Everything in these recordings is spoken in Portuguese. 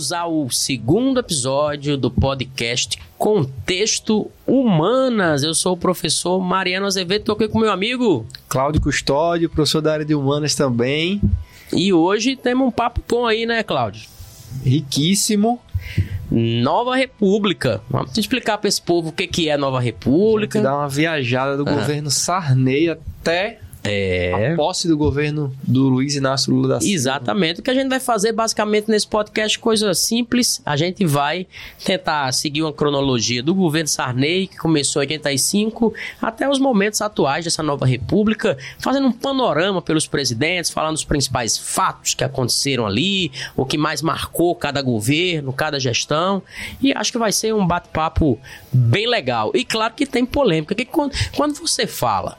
Bem-vindos ao segundo episódio do podcast Contexto Humanas. Eu sou o professor Mariano Azevedo, estou aqui com meu amigo Cláudio Custódio, professor da área de Humanas também. E hoje temos um papo bom aí, né, Cláudio? Riquíssimo. Nova República. Vamos explicar para esse povo o que, que é Nova República. Dar uma viajada do ah. governo Sarney até é. A posse do governo do Luiz Inácio Lula da Silva. Exatamente. O que a gente vai fazer basicamente nesse podcast, coisa simples. A gente vai tentar seguir uma cronologia do governo Sarney, que começou em 85, até os momentos atuais dessa nova república, fazendo um panorama pelos presidentes, falando os principais fatos que aconteceram ali, o que mais marcou cada governo, cada gestão. E acho que vai ser um bate-papo bem legal. E claro que tem polêmica, que quando, quando você fala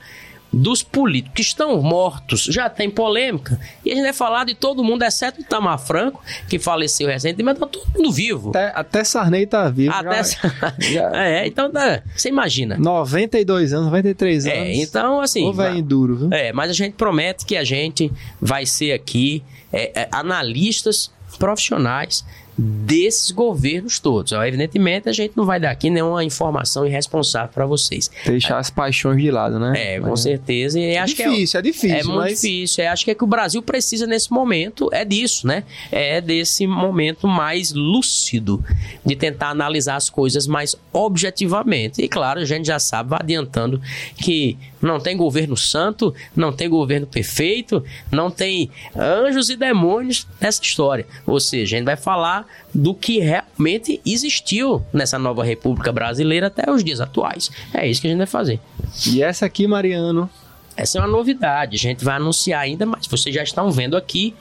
dos políticos que estão mortos já tem polêmica. E a gente vai falar de todo mundo, exceto o Tamar Franco, que faleceu recentemente, mas tá todo mundo vivo. Até, até Sarney tá vivo. Até já, já... É, então tá, você imagina. 92 anos, 93 é, anos. É, então assim. Ou vai duro, viu? É, mas a gente promete que a gente vai ser aqui é, é, analistas profissionais desses governos todos. Evidentemente, a gente não vai dar aqui nenhuma informação irresponsável para vocês. Deixar é. as paixões de lado, né? É, com mas... certeza. E é acho difícil, é, é difícil. É muito difícil. É, acho que é que o Brasil precisa nesse momento é disso, né? É desse momento mais lúcido de tentar analisar as coisas mais objetivamente. E claro, a gente já sabe, vai adiantando que não tem governo santo, não tem governo perfeito, não tem anjos e demônios nessa história. Ou seja, a gente vai falar do que realmente existiu nessa nova República Brasileira até os dias atuais. É isso que a gente vai fazer. E essa aqui, Mariano? Essa é uma novidade, a gente vai anunciar ainda mais. Vocês já estão vendo aqui,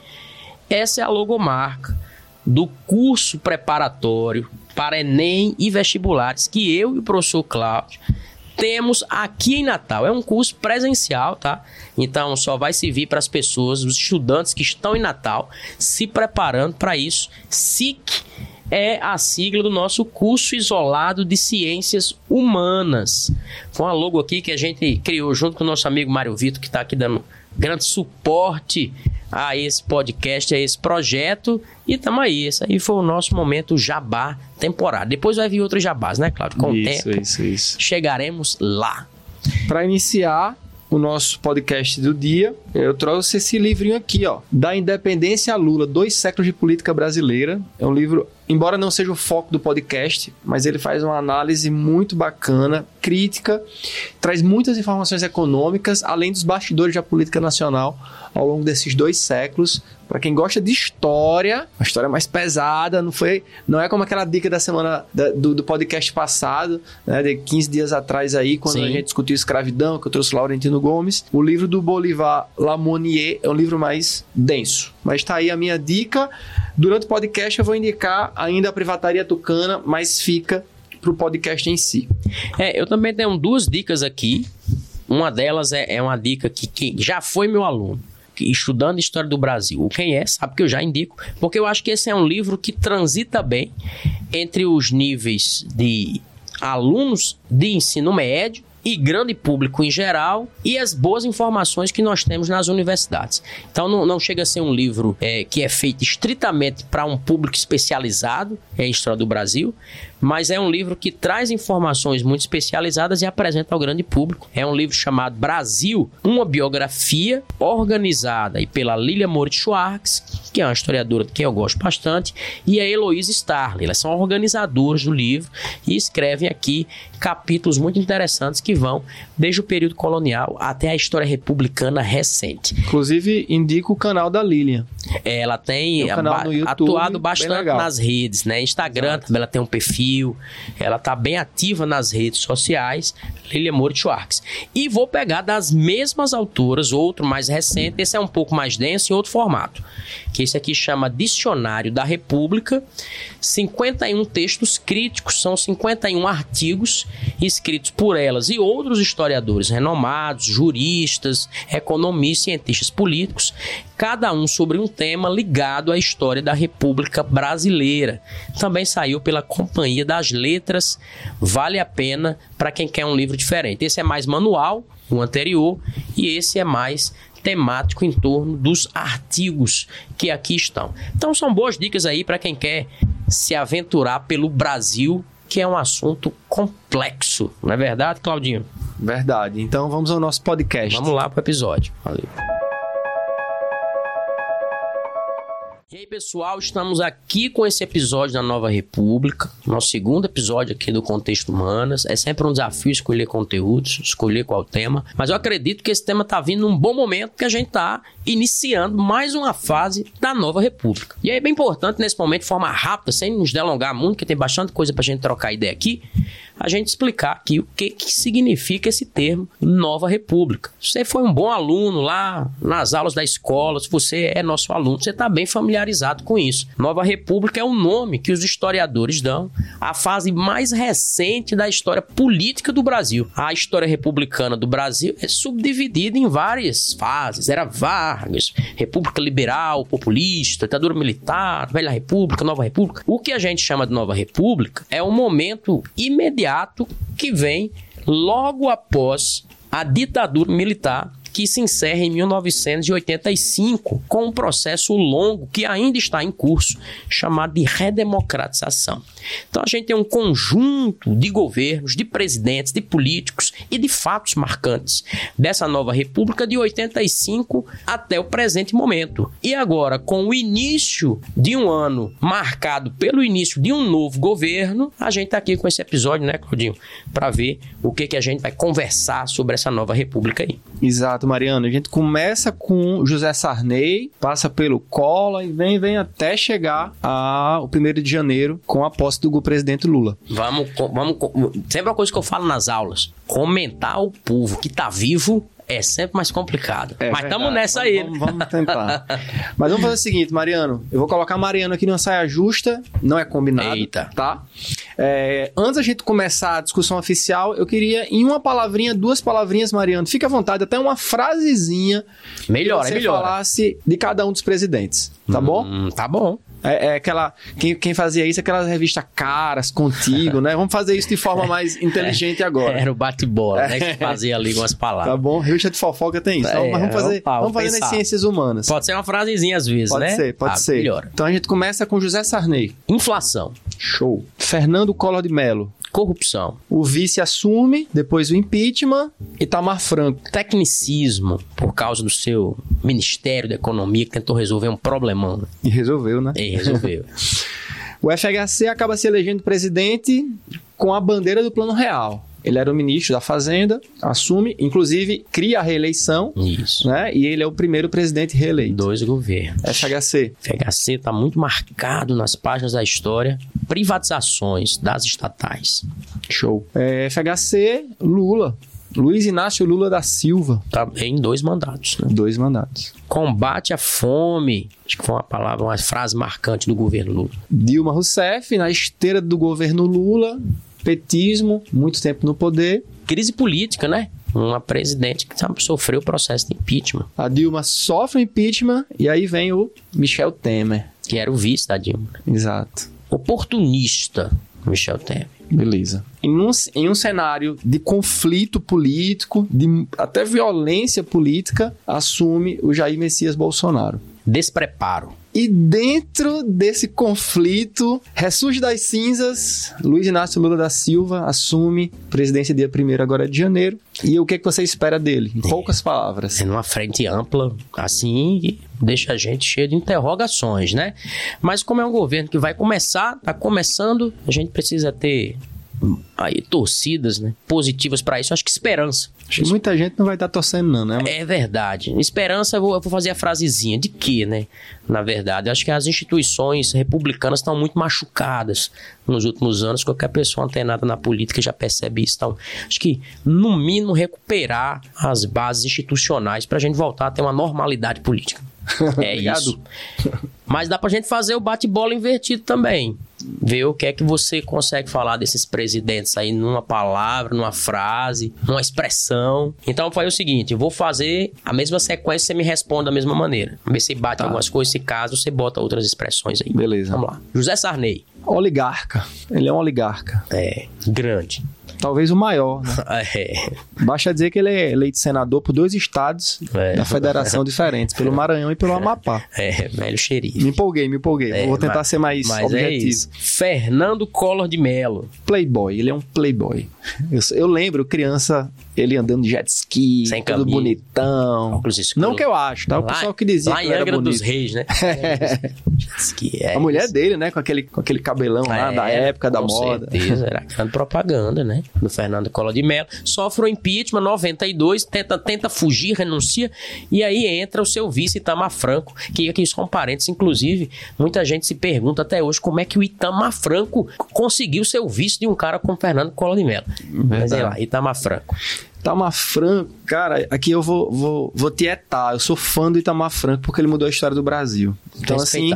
essa é a logomarca do curso preparatório para Enem e vestibulares que eu e o professor Cláudio temos aqui em Natal. É um curso presencial, tá? Então só vai servir para as pessoas, os estudantes que estão em Natal, se preparando para isso. SIC é a sigla do nosso curso isolado de ciências humanas. Foi uma logo aqui que a gente criou junto com o nosso amigo Mário Vitor, que está aqui dando grande suporte a esse podcast, a esse projeto. E tamo aí. Esse aí foi o nosso momento jabá temporário. Depois vai vir outros jabás, né, Claudio? Com isso, o tempo, isso, isso. chegaremos lá. Para iniciar o nosso podcast do dia, eu trouxe esse livrinho aqui, ó. Da Independência a Lula, Dois Séculos de Política Brasileira. É um livro, embora não seja o foco do podcast, mas ele faz uma análise muito bacana, crítica, traz muitas informações econômicas, além dos bastidores da política nacional ao longo desses dois séculos. Para quem gosta de história, uma história mais pesada, não foi, não é como aquela dica da semana da, do, do, podcast passado, né, de 15 dias atrás aí, quando Sim. a gente discutiu escravidão, que eu trouxe Laurentino Gomes. O livro do Bolivar Lamonier é um livro mais denso. Mas tá aí a minha dica. Durante o podcast eu vou indicar ainda a Privataria Tucana, mas fica pro podcast em si. É, eu também tenho duas dicas aqui. Uma delas é, é uma dica que, que já foi meu aluno estudando história do Brasil, quem é, sabe que eu já indico, porque eu acho que esse é um livro que transita bem entre os níveis de alunos de ensino médio e grande público em geral e as boas informações que nós temos nas universidades. Então não, não chega a ser um livro é, que é feito estritamente para um público especializado em História do Brasil, mas é um livro que traz informações muito especializadas e apresenta ao grande público. É um livro chamado Brasil, uma biografia organizada e pela Lilia Moritz Schwartz, que é uma historiadora que eu gosto bastante, e a Heloísa Starley. Elas são organizadoras do livro e escrevem aqui capítulos muito interessantes que vão desde o período colonial até a história republicana recente. Inclusive, indico o canal da Lilian. Ela tem, tem um YouTube, atuado bastante nas redes, né? Instagram Exato. também ela tem um perfil perfil, ela tá bem ativa nas redes sociais, Lilia Moura. E vou pegar das mesmas autoras, outro mais recente, esse é um pouco mais denso em outro formato, que esse aqui chama Dicionário da República, 51 textos críticos, são 51 artigos escritos por elas e outros historiadores renomados, juristas, economistas, cientistas políticos, cada um sobre um tema ligado à história da República Brasileira. Também saiu pela Companhia das Letras, vale a pena para quem quer um livro diferente. Esse é mais manual, o anterior, e esse é mais temático em torno dos artigos que aqui estão. Então são boas dicas aí para quem quer se aventurar pelo Brasil, que é um assunto complexo, não é verdade, Claudinho? Verdade. Então vamos ao nosso podcast. Vamos lá para o episódio. Valeu. E aí, pessoal, estamos aqui com esse episódio da Nova República, nosso segundo episódio aqui do Contexto Humanas. É sempre um desafio escolher conteúdos, escolher qual tema, mas eu acredito que esse tema está vindo num bom momento que a gente está iniciando mais uma fase da Nova República. E aí é bem importante nesse momento, de forma rápida, sem nos delongar muito, que tem bastante coisa para a gente trocar ideia aqui, a gente explicar aqui o que, que significa esse termo Nova República. Você foi um bom aluno lá nas aulas da escola, se você é nosso aluno, você está bem familiarizado com isso. Nova República é o nome que os historiadores dão à fase mais recente da história política do Brasil. A história republicana do Brasil é subdividida em várias fases. Era Vargas, República Liberal, Populista, ditadura militar, Velha República, Nova República. O que a gente chama de Nova República é um momento imediato que vem logo após a ditadura militar que se encerra em 1985 com um processo longo que ainda está em curso, chamado de redemocratização. Então a gente tem um conjunto de governos, de presidentes, de políticos e de fatos marcantes dessa nova república de 85 até o presente momento. E agora, com o início de um ano marcado pelo início de um novo governo, a gente está aqui com esse episódio, né, Claudinho, para ver o que, que a gente vai conversar sobre essa nova república aí. Exato, Mariano. A gente começa com José Sarney, passa pelo Collor e vem, vem até chegar ao 1 de janeiro com a posse do presidente Lula. Vamos, vamos. Sempre uma coisa que eu falo nas aulas: comentar o povo que tá vivo é sempre mais complicado. É, Mas estamos nessa vamos, aí. Vamos, vamos tentar. Mas vamos fazer o seguinte, Mariano. Eu vou colocar Mariano aqui numa saia justa, não é combinado. Eita. Tá? É, antes da gente começar a discussão oficial, eu queria, em uma palavrinha, duas palavrinhas, Mariano, fique à vontade, até uma frasezinha. Melhor, é melhor. falasse de cada um dos presidentes. Tá hum, bom? Tá bom. É, é, aquela. Quem, quem fazia isso é aquela revista Caras, Contigo, né? Vamos fazer isso de forma mais inteligente agora. Era o bate-bola, né? Que fazia ali com as palavras. Tá bom? De fofoca tem isso. É, mas vamos fazer, opa, vamos fazer nas ciências humanas. Pode ser uma frasezinha às vezes, Pode né? ser, pode Ah, ser. Melhor. Então a gente começa com José Sarney. Inflação, Show. Fernando Collor de Mello. corrupção, O vice assume, depois o impeachment. Itamar Franco. tecnicismo, por causa do seu Ministério da Economia que tentou resolver um problemão. né? E resolveu, né? E resolveu. O FHC acaba se elegendo presidente com a bandeira do Plano Real. Ele era o ministro da Fazenda, assume, inclusive cria a reeleição, Isso. né? E ele é o primeiro presidente reeleito. Dois governos. FHC. FHC está muito marcado nas páginas da história. Privatizações das estatais. Show. É, FHC, Lula. Luiz Inácio Lula da Silva. Também dois mandatos. Né? Dois mandatos. Combate à fome. Acho que foi uma palavra, uma frase marcante do governo Lula. Dilma Rousseff, na esteira do governo Lula. Petismo, muito tempo no poder. Crise política, né? Uma presidente que sabe, sofreu o processo de impeachment, A Dilma sofre o impeachment e aí vem o Michel Temer. que era o vice da Dilma. Exato. Oportunista, Michel Temer. Beleza. Em um, em um cenário de conflito político, de até violência política, assume o Jair Messias Bolsonaro. Despreparo. E dentro desse conflito, ressurge das cinzas, Luiz Inácio Lula da Silva assume presidência dia 1 agora de janeiro. E o que, que você espera dele? Em poucas palavras. É numa frente ampla, assim, e deixa a gente cheio de interrogações, né? Mas como é um governo que vai começar, tá começando, a gente precisa ter aí torcidas, né, positivas para isso. Acho que esperança. Acho que muita gente não vai estar torcendo, não, né? É verdade. Esperança, eu vou, eu vou fazer a frasezinha. De quê, né? Na verdade, eu acho que as instituições republicanas estão muito machucadas nos últimos anos. Qualquer pessoa antenada na política já percebe isso. Então, acho que, no mínimo, recuperar as bases institucionais para a gente voltar a ter uma normalidade política. É isso. Mas dá pra gente fazer o bate-bola invertido também. Ver o que é que você consegue falar desses presidentes aí numa palavra, numa frase, numa expressão. Então foi o seguinte: eu vou fazer a mesma sequência e você me responde da mesma maneira. Ver se bate Tá. algumas coisas, se caso você bota outras expressões aí. Beleza. Vamos lá. José Sarney. Oligarca. Ele é um oligarca. É, grande. Talvez o maior, né? É. Basta dizer que ele é eleito senador por dois estados É. da federação diferentes, pelo Maranhão e pelo Amapá. É, velho xerife. Me empolguei, me empolguei. É, Vou tentar mas- ser mais é objetivo. isso. Fernando Collor de Mello. Playboy, ele é um playboy. Eu, eu lembro, criança, ele andando de jet ski, Sem camisa. bonitão. Não que eu acho, tá? O Lá- pessoal que dizia Lá que em era Angra bonito. dos Reis, né? Que é A mulher isso. dele, né? Com aquele, com aquele cabelão lá da É, época da com moda. certeza, era grande propaganda, né? Do Fernando Collor de Mello. Sofre o impeachment 92, tenta, tenta fugir, renuncia, e aí entra o seu vice Itamar Franco, que aqui só um parênteses, inclusive, muita gente se pergunta até hoje como é que o Itamar Franco conseguiu ser o vice de um cara como Fernando Collor de Mello. Mas é lá, Itamar Franco. Itamar Franco, cara, aqui eu vou, vou, vou tietar. Eu sou fã do Itamar Franco porque ele mudou a história do Brasil. Então, assim,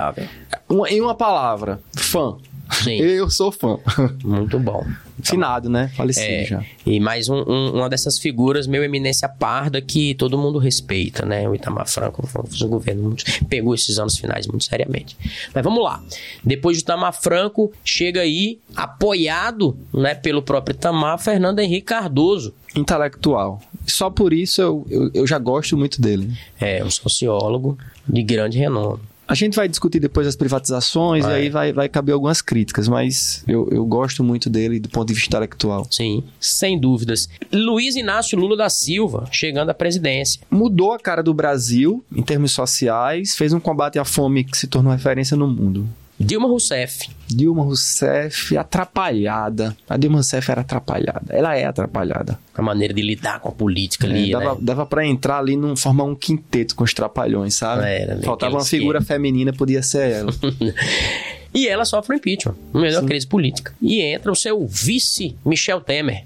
em uma palavra, fã. Sim. Eu sou fã. Muito bom. Finado, né? Falecido É, já. e mais um- um- uma dessas figuras, meu eminência parda, que todo mundo respeita, né? O Itamar Franco fez um governo muito, pegou esses anos finais muito seriamente. Mas vamos lá. Depois do Itamar Franco, chega aí, apoiado né, pelo próprio Itamar, Fernando Henrique Cardoso. Intelectual. Só por isso eu, eu, eu já gosto muito dele. É um sociólogo de grande renome. A gente vai discutir depois as privatizações e Vai. aí vai, vai caber algumas críticas, mas eu, eu gosto muito dele do ponto de vista intelectual. Sim, sem dúvidas. Luiz Inácio Lula da Silva, chegando à presidência. Mudou a cara do Brasil em termos sociais, fez um combate à fome que se tornou referência no mundo. Dilma Rousseff. Dilma Rousseff atrapalhada. A Dilma Rousseff era atrapalhada. Ela é atrapalhada. A maneira de lidar com a política É, ali, dava, né? dava pra entrar ali num formar um quinteto com os trapalhões, sabe? Era, Faltava naquele uma figura feminina, podia ser ela. E ela sofre o impeachment, no meio da crise política. E entra o seu vice, Michel Temer.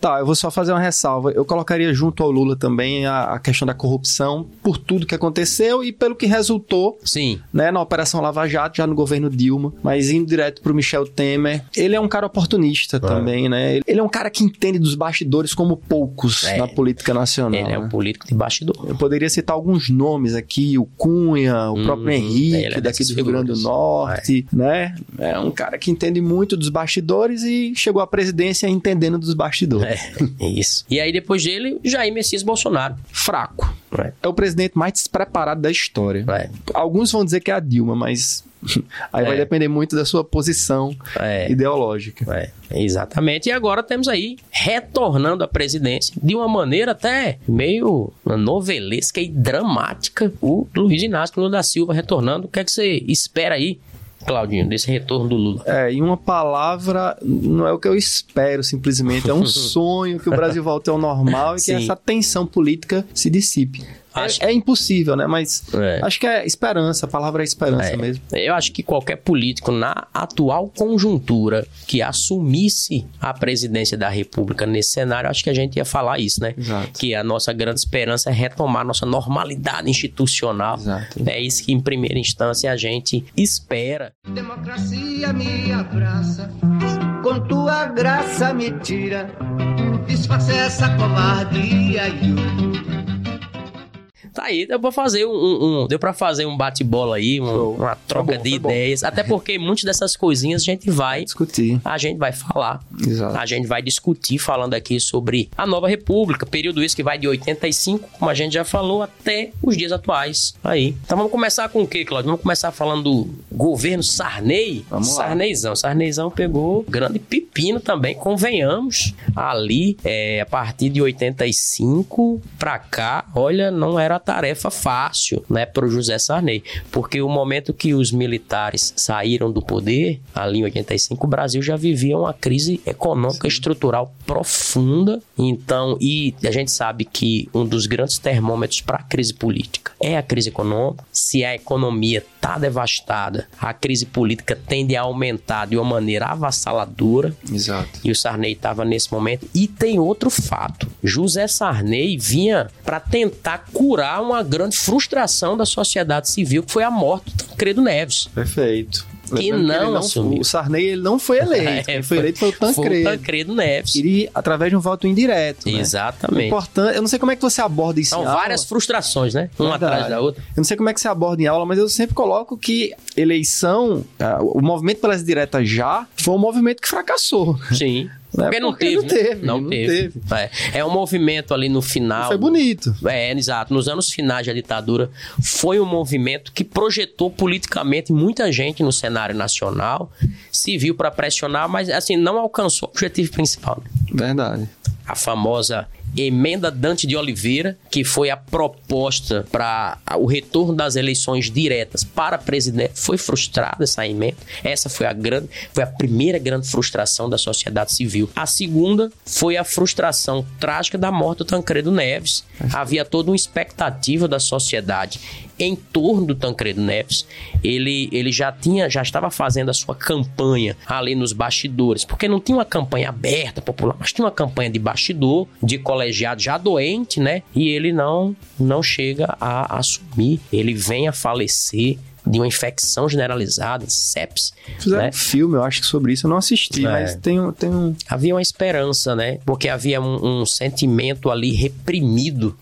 Tá, eu vou só fazer uma ressalva. Eu colocaria junto ao Lula também a, a questão da corrupção por tudo que aconteceu e pelo que resultou Sim, né, na Operação Lava Jato, já no governo Dilma, mas indo direto pro Michel Temer. Ele é um cara oportunista também, né? Ele é um cara que entende dos bastidores como poucos É. na política nacional. ele é né? um político de bastidor. Eu poderia citar alguns nomes aqui, o Cunha, o Hum, próprio ele Henrique, é daqui do Rio Grande do. Norte, né? É um cara que entende muito dos bastidores e chegou à presidência entendendo dos bastidores. É, isso. E aí, depois dele, Jair Messias Bolsonaro. Fraco. É, É o presidente mais despreparado da história. é, Alguns vão dizer que é a Dilma, mas aí vai É. depender muito da sua posição é. ideológica. É, exatamente. E agora temos aí, retornando à presidência, de uma maneira até meio novelesca e dramática, o Luiz Inácio Lula da Silva retornando. O que é que você espera aí, Claudinho, desse retorno do Lula? É, em uma palavra, não é o que eu espero, simplesmente. É um sonho que o Brasil volte ao normal e que Sim. essa tensão política se dissipe. É- Acho- É, impossível, né? Mas É. acho que é esperança, a palavra é esperança É. mesmo. Eu acho que qualquer político na atual conjuntura que assumisse a presidência da República nesse cenário, acho que a gente ia falar isso, né? Exato. Que a nossa grande esperança é retomar nossa normalidade institucional. Exato. É isso que, em primeira instância, a gente espera. Democracia me abraça, com tua graça me tira, disfarça essa covardia e o Tá aí, deu pra fazer um, um- um- deu para fazer um bate-bola aí, um- uma troca Foi bom, de bom. ideias, até porque muitas dessas coisinhas a gente vai Discutir. a gente vai falar, Exato. a gente vai discutir falando aqui sobre a nova república, período esse que vai de 85, como a gente já falou, até os dias atuais. Aí. Então vamos começar com o quê, Claudio? Vamos começar falando do governo Sarney. Vamos lá. Sarneyzão. Sarneyzão pegou grande pepino também, convenhamos. Ali, é, a partir de 85 pra cá, olha, não era tarefa fácil, né, pro José Sarney, porque o momento que os militares saíram do poder, ali em 85, o Brasil já vivia uma crise econômica estrutural profunda. Então, e a gente sabe que um dos grandes termômetros para a crise política é a crise econômica. Se a economia está devastada, a crise política tende a aumentar de uma maneira avassaladora. Exato. E o Sarney estava nesse momento. E tem outro fato: José Sarney vinha para tentar curar uma grande frustração da sociedade civil, que foi a morte do Tancredo Neves. Perfeito. Que não ele assumiu. O Sarney ele não foi eleito. É, Quem foi eleito foi o Foi Tancredo. Tancredo Neves. Ele, através de um voto indireto. né? Exatamente. Importante, eu não sei como é que você aborda isso São em aula. várias frustrações, né? Uma Verdade. atrás da outra. Eu não sei como é que você aborda em aula, mas eu sempre coloco que eleição, ah, o movimento pelas diretas já, foi um movimento que fracassou. Sim. Né? Porque não Porque teve. não teve, Não, não teve. teve. É, é um movimento ali no final. Foi bonito. É, exato. Nos anos finais da ditadura, foi um movimento que projetou politicamente muita gente no cenário nacional, se viu para pressionar, mas assim, não alcançou o objetivo principal. né? Verdade. A famosa emenda Dante de Oliveira, que foi a proposta para o retorno das eleições diretas para presidente, foi frustrada essa emenda. Essa foi a grande, foi a primeira grande frustração da sociedade civil. A segunda foi a frustração trágica da morte do Tancredo Neves. Havia toda uma expectativa da sociedade em torno do Tancredo Neves. Ele, ele já tinha, já estava fazendo a sua campanha ali nos bastidores, porque não tinha uma campanha aberta, popular, mas tinha uma campanha de bastidor, de colegiado já doente, né? E ele não, não chega a assumir. Ele vem a falecer de uma infecção generalizada, sepsis. Fizeram né? um filme, eu acho que sobre isso. Eu não assisti, É. mas tem, um- tem um. Havia uma esperança, né? Porque havia um, um sentimento ali reprimido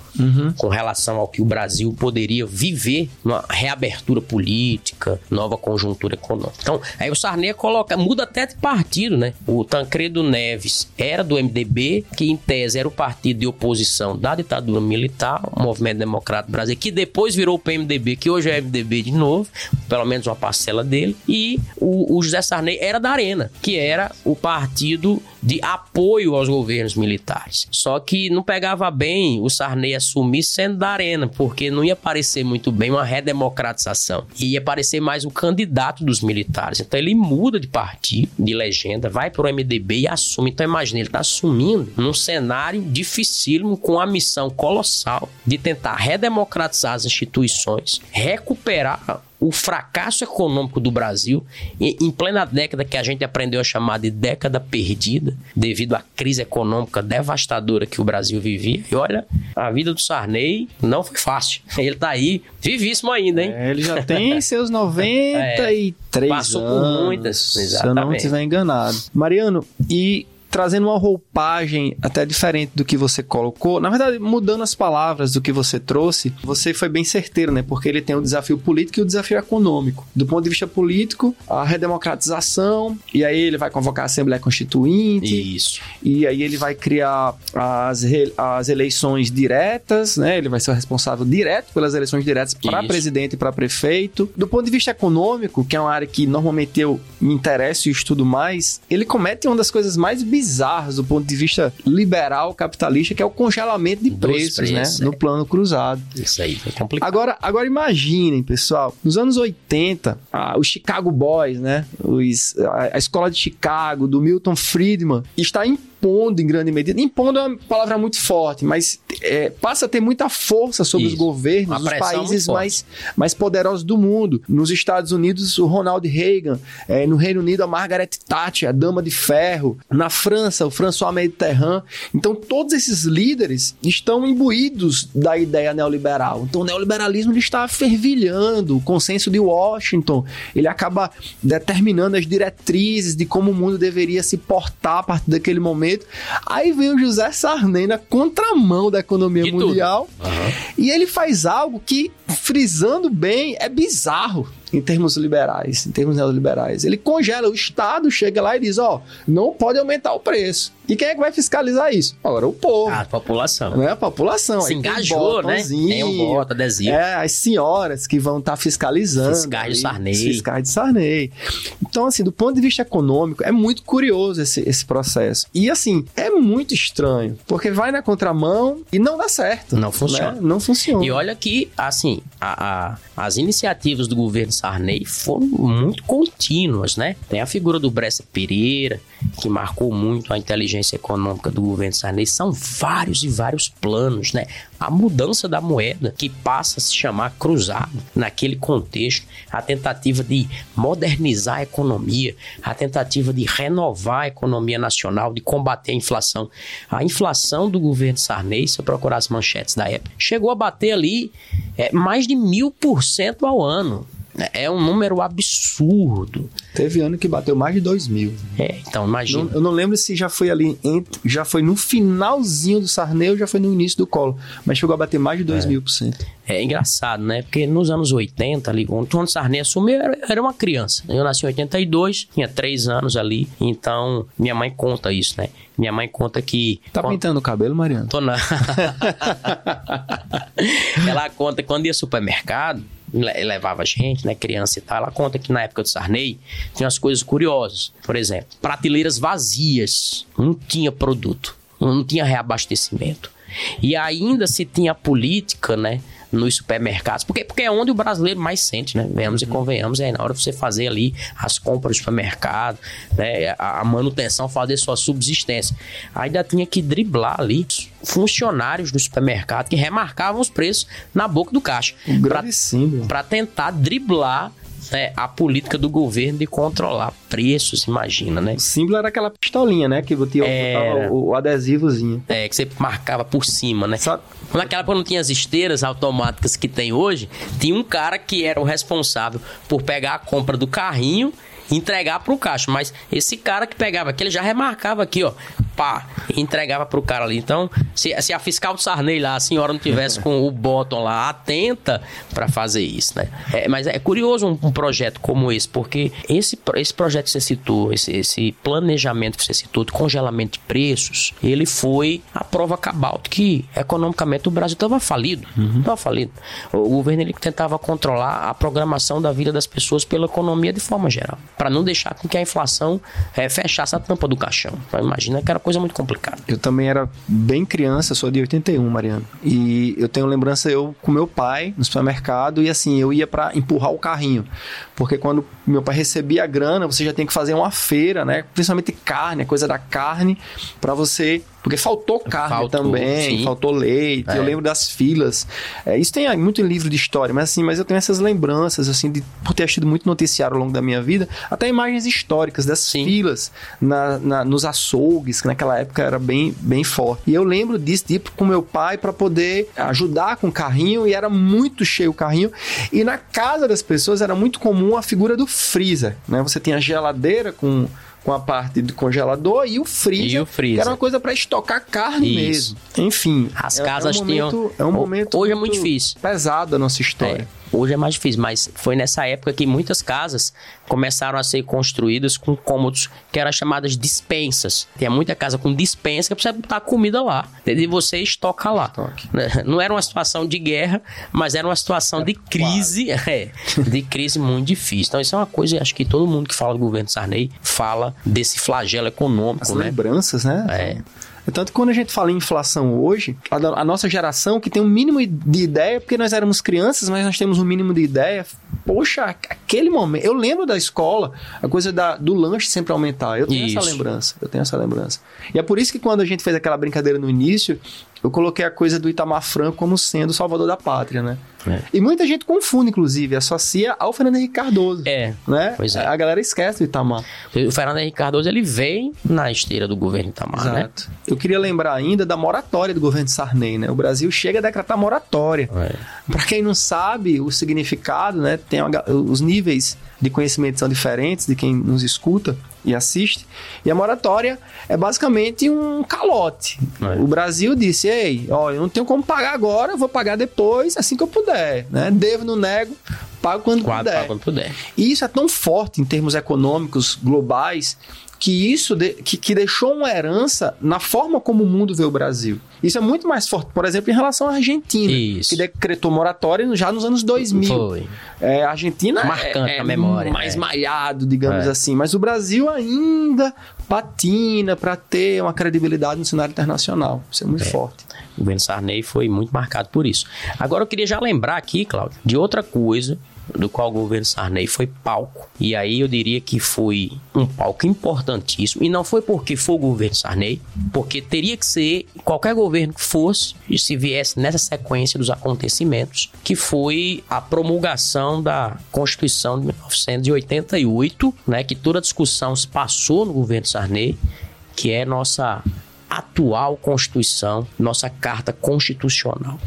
com relação ao que o Brasil poderia viver numa reabertura política, nova conjuntura econômica. Então, aí o Sarney coloca, muda até de partido, né? O Tancredo Neves era do MDB, que em tese era o partido de oposição da ditadura militar, o Movimento Democrático Brasileiro, que depois virou o PMDB, que hoje é MDB de novo, pelo menos uma parcela dele, e o, o José Sarney era da Arena, que era o partido de apoio aos governos militares. Só que não pegava bem o Sarney assumir sendo da Arena, porque não ia parecer muito bem uma redemocratização. Ia parecer mais um candidato dos militares. Então ele muda de partido, de legenda, vai pro MDB e assume. Então imagina, ele tá assumindo num cenário dificílimo, com a missão colossal de tentar redemocratizar as instituições, recuperar o fracasso econômico do Brasil em, plena década que a gente aprendeu a chamar de década perdida devido à crise econômica devastadora que o Brasil vivia. E olha, a vida do Sarney não foi fácil. Ele tá aí, vivíssimo ainda, hein? É, ele já tem seus 93 Passou por anos. muitas, Se eu não exatamente. estiver enganado. Mariano, e trazendo uma roupagem até diferente do que você colocou, na verdade, mudando as palavras do que você trouxe, você foi bem certeiro, né? Porque ele tem o desafio político e o desafio econômico. Do ponto de vista político, a redemocratização, e aí ele vai convocar a Assembleia Constituinte, Isso. e aí ele vai criar as, as eleições diretas, né? Ele vai ser o responsável direto pelas eleições diretas para presidente e para prefeito. Do ponto de vista econômico, que é uma área que normalmente eu me interesso e estudo mais, ele comete uma das coisas mais bizarras do ponto de vista liberal capitalista, que é o congelamento de preços, preços, né? é. No plano cruzado. Isso aí foi complicado. Agora, agora imaginem, pessoal, nos anos 80, ah, os Chicago Boys, né? Os, a, a escola de Chicago, do Milton Friedman, está impondo em grande medida. Impondo é uma palavra muito forte, mas é, passa a ter muita força sobre Isso. os governos dos países mais, mais poderosos do mundo. Nos Estados Unidos, o Ronald Reagan. É, no Reino Unido, a Margaret Thatcher, a Dama de Ferro. Na França, o François Mitterrand. Então, todos esses líderes estão imbuídos da ideia neoliberal. Então, o neoliberalismo ele está fervilhando. O consenso de Washington, ele acaba determinando as diretrizes de como o mundo deveria se portar a partir daquele momento. Aí vem o José Sarney na contramão da economia tudo. mundial Aham. e ele faz algo que, frisando bem, é bizarro em termos liberais, em termos neoliberais. Ele congela, o Estado chega lá e diz, ó, não pode aumentar o preço. E quem é que vai fiscalizar isso? Agora, o povo. A população. Não é a população. Se Aí engajou, né? Tem um voto adesivo. É, as senhoras que vão estar fiscalizando. Fiscais de Sarney. Fiscais de Sarney. Então, assim, do ponto de vista econômico, é muito curioso esse, esse processo. E, assim, é muito estranho, porque vai na contramão e não dá certo. Não funciona. né? Não funciona. E olha que, assim, a- a- as iniciativas do governo Sarney foram muito contínuas, né? Tem a figura do Bressa Pereira, que marcou muito a inteligência econômica do governo Sarney. São vários e vários planos, né? A mudança da moeda, que passa a se chamar cruzado naquele contexto, a tentativa de modernizar a economia, a tentativa de renovar a economia nacional, de combater a inflação. A inflação do governo Sarney, se eu procurar as manchetes da época, chegou a bater ali é, mais de mil por cento ao ano. É é um número absurdo. Teve ano que bateu mais de 2 mil. É, então, imagina. Não- eu não lembro se já foi ali, entre- já foi no finalzinho do Sarney ou já foi no início do colo. Mas chegou a bater mais de 2 mil por cento. É engraçado, né? Porque nos anos 80, ali, quando o Sarney assumiu, eu era, uma criança. Eu nasci em 82, tinha 3 anos ali. Então, minha mãe conta isso, né? Minha mãe conta que. Tá quando- pintando o cabelo, Mariano? Tô na... ela conta que quando ia ao supermercado, le- levava gente, né, criança e tal, ela conta que na época do Sarney tinha umas coisas curiosas. Por exemplo, prateleiras vazias, não tinha produto, não tinha reabastecimento. E ainda se tinha política, né, nos supermercados, porque, porque é onde o brasileiro mais sente, né? Venhamos e convenhamos, é na hora de você fazer ali as compras do supermercado, né? A, a manutenção, fazer sua subsistência. Ainda tinha que driblar ali funcionários do supermercado que remarcavam os preços na boca do caixa. Para tentar driblar né, a política do governo de controlar preços, imagina, né? O símbolo era aquela pistolinha, né? Que tinha Era. o, o adesivozinho. É, que você marcava por cima, né? Sabe? Naquela época não tinha as esteiras automáticas que tem hoje, tinha um cara que era o responsável por pegar a compra do carrinho e entregar pro caixa. Mas esse cara que pegava aqui, ele já remarcava aqui, ó, pá, e entregava pro cara ali. Então, se, se a fiscal do Sarney lá, a senhora não tivesse com o bottom lá atenta para fazer isso, né? É, mas é curioso um, um projeto como esse, porque esse, esse projeto que você citou, esse, esse planejamento que você citou de congelamento de preços, ele foi a prova cabal de que economicamente o Brasil estava falido. Estava falido. O, o governo ele tentava controlar a programação da vida das pessoas pela economia de forma geral, para não deixar com que a inflação eh, fechasse a tampa do caixão. Então, imagina que era coisa muito complicada. Eu também era bem criança, sou de 81, Mariano. E eu tenho lembrança eu com meu pai no supermercado e assim, eu ia pra empurrar o carrinho. Porque quando meu pai recebia a grana, você já tem que fazer uma feira, né? Principalmente carne, a coisa da carne, pra você. Porque faltou carne Faltou, também, sim. faltou leite. É. Eu lembro das filas. É, isso tem muito em livro de história, mas assim, mas eu tenho essas lembranças, assim, de por ter assistido muito noticiário ao longo da minha vida, até imagens históricas dessas Sim. filas na, na- nos açougues, que naquela época era bem, bem forte. E eu lembro disso, de ir com meu pai para poder ajudar com o carrinho, e era muito cheio o carrinho. E na casa das pessoas era muito comum a figura do freezer, né? Você tinha a geladeira com. Com a parte do congelador e o freezer. E o freezer. Que era uma coisa para estocar carne Isso. mesmo. Enfim. As é- casas é um tinham- momento, É um momento. hoje é muito difícil. Pesado a nossa história. É, hoje é mais difícil, mas foi nessa época que muitas casas começaram a ser construídas com cômodos que eram chamadas dispensas. Tinha muita casa com dispensa que precisa botar comida lá. E você estoca lá. Estoque. Né? Não era uma situação de guerra, mas era uma situação de crise, é, de crise muito difícil. Então isso é uma coisa, acho que todo mundo que fala do governo Sarney fala desse flagelo econômico, As né? lembranças, né? É. Tanto que quando a gente fala em inflação hoje, a, a nossa geração que tem um mínimo de ideia, porque nós éramos crianças, mas nós temos um mínimo de ideia. Poxa, aquele momento. Eu lembro da escola, a coisa da- do lanche sempre aumentar. Eu tenho essa Isso. lembrança. Eu tenho essa lembrança. E é por isso que quando a gente fez aquela brincadeira no início, eu coloquei a coisa do Itamar Franco como sendo o salvador da pátria, né? É. E muita gente confunde, inclusive, associa ao Fernando Henrique Cardoso. É, Né? pois é. A galera esquece do Itamar. O Fernando Henrique Cardoso, ele veio na esteira do governo Itamar, né? Exato. Eu queria lembrar ainda da moratória do governo de Sarney, né? O Brasil chega a decretar moratória. É. Para quem não sabe o significado, né? Tem os níveis de conhecimento são diferentes de quem nos escuta e assiste. E a moratória é basicamente um calote. É. O Brasil disse: "Ei, ó, eu não tenho como pagar agora, vou pagar depois, assim que eu puder, né? Devo, não nego, pago quando Quatro, puder". pra quando puder. E isso é tão forte em termos econômicos globais que isso de- que, que deixou uma herança na forma como o mundo vê o Brasil. Isso é muito mais forte, por exemplo, em relação à Argentina, Isso. que decretou moratória já nos anos 2000. Foi. É, a Argentina Marcante é, é memória, mais é. malhado, digamos É. assim, mas o Brasil ainda patina para ter uma credibilidade no cenário internacional. Isso é muito forte. O governo Sarney foi muito marcado por isso. Agora eu queria já lembrar aqui, Cláudio, de outra coisa do qual o governo Sarney foi palco. E aí eu diria que foi um palco importantíssimo. E não foi porque foi o governo Sarney, porque teria que ser qualquer governo que fosse, e se viesse nessa sequência dos acontecimentos, que foi a promulgação da Constituição de 1988, né, que toda a discussão se passou no governo Sarney, que é nossa atual Constituição, nossa Carta Constitucional,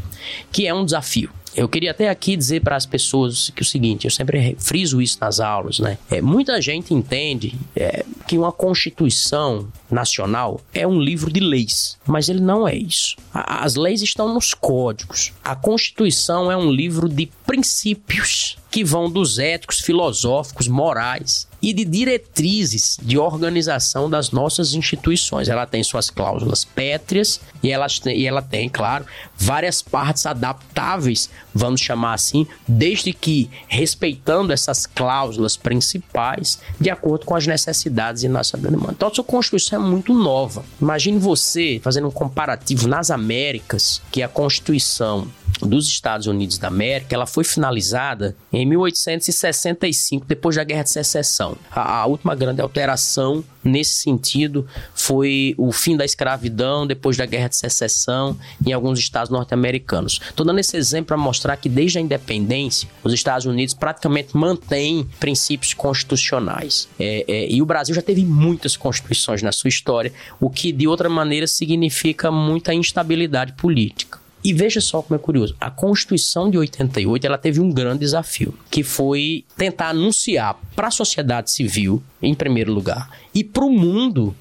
que é um desafio. Eu queria até aqui dizer para as pessoas que o seguinte, eu sempre friso isso nas aulas, né? É, muita gente entende é, que uma Constituição Nacional é um livro de leis, mas ele não é isso. A, as leis estão nos códigos. A Constituição é um livro de princípios que vão dos éticos, filosóficos, morais e de diretrizes de organização das nossas instituições. Ela tem suas cláusulas pétreas e ela, e ela tem, claro, várias partes adaptáveis, vamos chamar assim, desde que respeitando essas cláusulas principais de acordo com as necessidades e nossa demanda. Então, a sua Constituição é muito nova. Imagine você fazendo um comparativo nas Américas, que a Constituição dos Estados Unidos da América, ela foi finalizada em 1865, depois da Guerra de Secessão. A, a, última grande alteração nesse sentido foi o fim da escravidão depois da Guerra de Secessão em alguns estados norte-americanos. Estou dando esse exemplo para mostrar que desde a independência, os Estados Unidos praticamente mantêm princípios constitucionais. É, é, e o Brasil já teve muitas constituições na sua história, o que de outra maneira significa muita instabilidade política. E veja só como é curioso. A Constituição de 88 ela teve um grande desafio, que foi tentar anunciar para a sociedade civil, em primeiro lugar, e para o mundo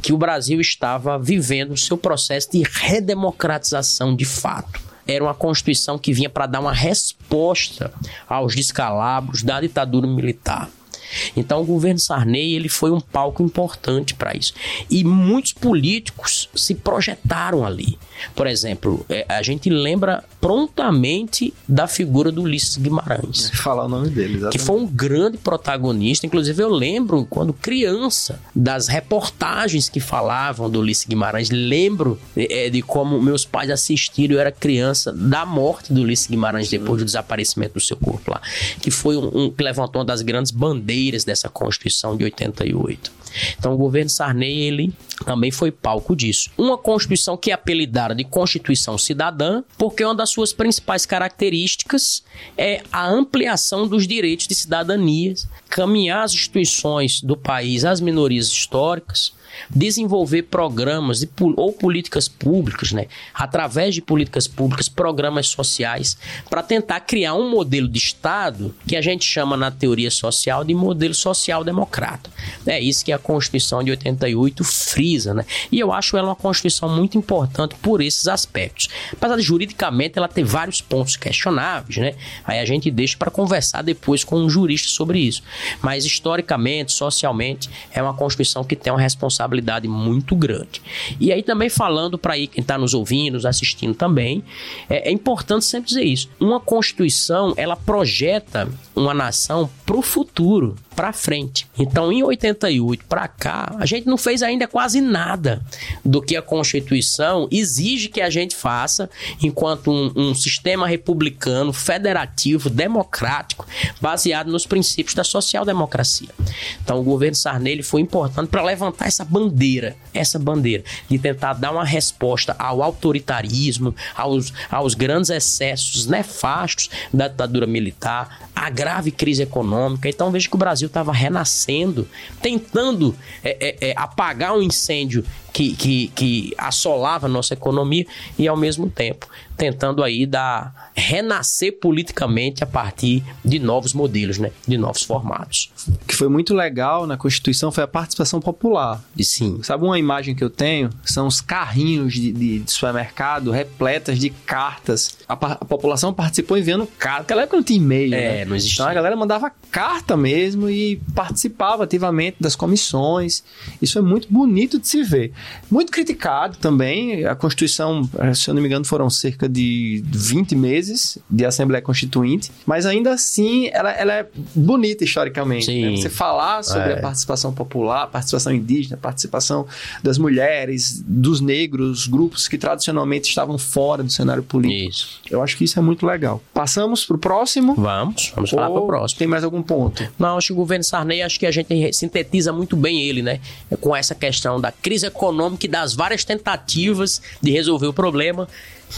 que o Brasil estava vivendo o seu processo de redemocratização de fato. Era uma Constituição que vinha para dar uma resposta aos descalabros da ditadura militar. Então o governo Sarney ele foi um palco importante para isso. E muitos políticos se projetaram ali. Por exemplo, é, a gente lembra prontamente da figura do Ulisses Guimarães. Falar o nome dele, exatamente. Que foi um grande protagonista. Inclusive, eu lembro, quando criança, das reportagens que falavam do Ulisses Guimarães. Lembro é, de como meus pais assistiram, eu era criança, da morte do Ulisses Guimarães depois do desaparecimento do seu corpo lá. Que foi um, um que levantou uma das grandes bandeiras dessa Constituição de 88. Então o governo Sarney ele também foi palco disso. Uma Constituição que é apelidada de Constituição Cidadã, porque uma das suas principais características é a ampliação dos direitos de cidadania, caminhar as instituições do país às minorias históricas, desenvolver programas de, ou políticas públicas, né, através de políticas públicas, programas sociais, para tentar criar um modelo de Estado que a gente chama na teoria social de modelo social-democrata. É isso que a Constituição de 88 frisa, né? E eu acho ela uma Constituição muito importante por esses aspectos. Apesar de juridicamente ela ter vários pontos questionáveis, né? Aí a gente deixa para conversar depois com um jurista sobre isso. Mas historicamente, socialmente, é uma Constituição que tem uma responsabilidade responsabilidade muito grande. E aí também falando para aí quem está nos ouvindo, nos assistindo também, é, é, importante sempre dizer isso. Uma Constituição, ela projeta uma nação para o futuro para frente. Então, em 88 para cá, a gente não fez ainda quase nada do que a Constituição exige que a gente faça enquanto um, um sistema republicano, federativo, democrático, baseado nos princípios da social-democracia. Então, o governo Sarney foi importante para levantar essa bandeira, essa bandeira de tentar dar uma resposta ao autoritarismo, aos, aos grandes excessos nefastos da ditadura militar, à grave crise econômica. Então, veja que o Brasil estava renascendo, tentando é, é, é, apagar um incêndio que, que, que assolava a nossa economia e, ao mesmo tempo, tentando aí dar renascer politicamente a partir de novos modelos, né? De novos formatos. O que foi muito legal na Constituição foi a participação popular. E sim. Sabe uma imagem que eu tenho? São os carrinhos de, de, de supermercado repletas de cartas. A, a, população participou enviando cartas. Naquela época não tinha e-mail, É, né? não existia. Então a galera mandava carta mesmo e participava ativamente das comissões. Isso é muito bonito de se ver. Muito criticado também. A Constituição, eh, se eu não me engano, foram cerca de 20 meses de Assembleia Constituinte, mas ainda assim ela, ela é bonita historicamente. Né? Você falar sobre É. a participação popular, participação indígena, participação das mulheres, dos negros, grupos que tradicionalmente estavam fora do cenário político. Isso. Eu acho que isso é muito legal. Passamos pro próximo. Vamos, vamos falar para o próximo. Tem mais algum ponto? Não, acho que o governo Sarney, acho que a gente sintetiza muito bem ele, né? Com essa questão da crise econômica e das várias tentativas de resolver o problema,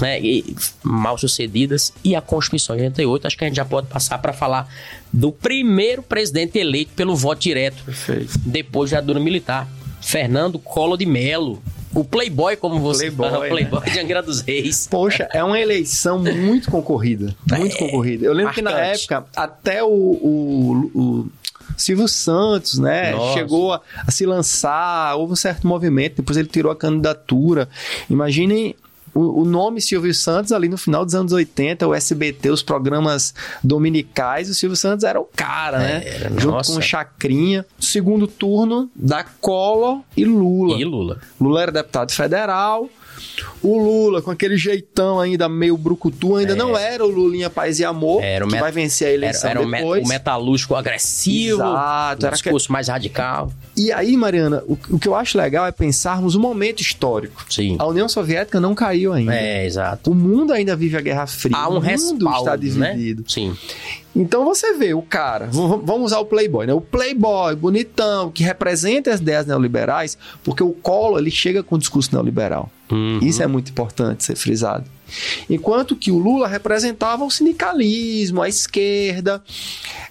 né? E mal sucedidas. E a Constituição de 88, acho que a gente já pode passar para falar do primeiro presidente eleito pelo voto direto Perfeito. depois da ditadura militar, Fernando Collor de Mello. o Playboy, como você Playboy, fala, o né? Playboy de Angra dos Reis. Poxa, é uma eleição muito concorrida. Muito É, concorrida. Eu lembro que na marcante. época, até o, o- o Silvio Santos, né? Nossa. Chegou a, a se lançar, houve um certo movimento, depois ele tirou a candidatura. Imaginem. O, o nome Silvio Santos, ali no final dos anos 80, o SBT, os programas dominicais, o Silvio Santos era o cara, né? Era, Junto nossa. com o Chacrinha. Segundo turno da Collor e Lula. E Lula. Lula era deputado federal. O Lula, com aquele jeitão ainda meio brucutu, ainda não era o Lulinha Paz e Amor, É. Era o que met- vai vencer a Era, eleição era o, me- depois. o metalúrgico agressivo, Exato, o era discurso mais radical. E aí, Mariana, o, o que eu acho legal é pensarmos o momento histórico. Sim. A União Soviética não caiu ainda. É, exato. O mundo ainda vive a Guerra Fria. Há um o mundo respaldo, está né? dividido. Sim. Então você vê o cara, vamos usar o Playboy, né? O Playboy, bonitão, que representa as ideias neoliberais, porque o Collor, ele chega com o discurso neoliberal. Uhum. Isso é muito importante ser frisado. Enquanto que o Lula representava o sindicalismo, a esquerda.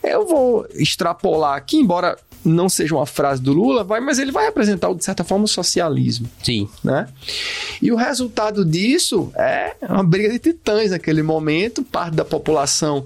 Eu vou extrapolar aqui, embora não seja uma frase do Lula, vai, mas ele vai representar, de certa forma, o socialismo Sim. né? E o resultado disso é uma briga de titãs naquele momento, parte da população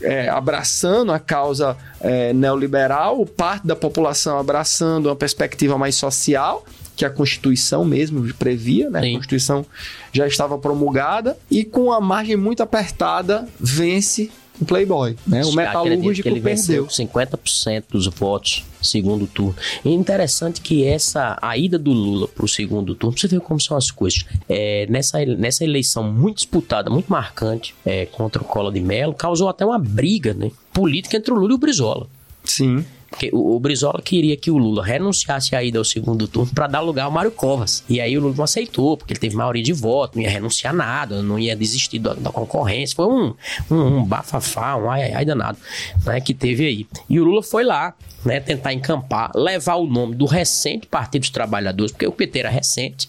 é, abraçando a causa é, neoliberal, parte da população abraçando uma perspectiva mais social, que a Constituição mesmo previa, né? Sim. A Constituição já estava promulgada, e com a margem muito apertada, vence o Playboy, né? O metalúrgico ele venceu perdeu. 50% dos votos segundo turno. E é interessante que essa a ida do Lula para o segundo turno, você ver como são as coisas. É, nessa, nessa eleição muito disputada, muito marcante é, contra o Collor de Mello, causou até uma briga né, política entre o Lula e o Brizola. Sim. Porque o, o Brizola queria que o Lula renunciasse à ida ao segundo turno para dar lugar ao Mário Covas. E aí o Lula não aceitou, porque ele teve maioria de voto, não ia renunciar nada, não ia desistir da, da concorrência. Foi um, um, um bafafá, um ai, ai, ai danado, né, que teve aí. E o Lula foi lá, né, tentar encampar, levar o nome do recente Partido dos Trabalhadores, porque o PT era recente,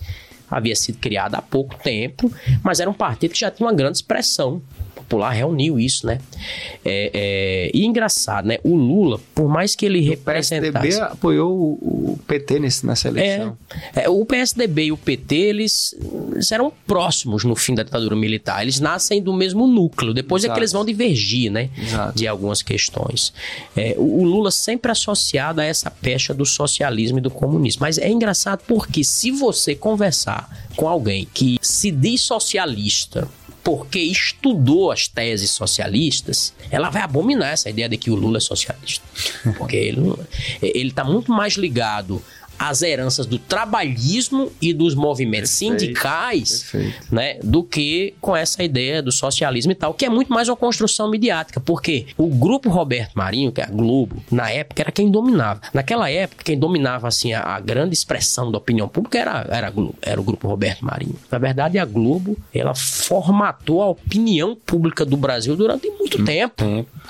havia sido criado há pouco tempo, mas era um partido que já tinha uma grande expressão popular, reuniu isso, né? É, é, e engraçado, né? O Lula, por mais que ele O representasse... PSDB apoiou o, o PT nesse, nessa eleição. É, é, o PSDB e o PT, eles, eles eram próximos no fim da ditadura militar. Eles nascem do mesmo núcleo. Depois é Exato. que eles vão divergir, né? Exato. De algumas questões. É, o, o Lula sempre associado a essa pecha do socialismo e do comunismo. Mas é engraçado porque se você conversar com alguém que se diz socialista porque estudou as teses socialistas, ela vai abominar essa ideia de que o Lula é socialista. Porque ele está muito mais ligado às heranças do trabalhismo e dos movimentos Perfeito, sindicais perfeito. né, do que com essa ideia do socialismo e tal, que é muito mais uma construção midiática, porque o grupo Roberto Marinho, que é a Globo, na época era quem dominava. Naquela época, quem dominava assim a, a grande expressão da opinião pública era, era, a Globo, era o grupo Roberto Marinho. Na verdade, a Globo, ela formatou a opinião pública do Brasil durante muito tempo.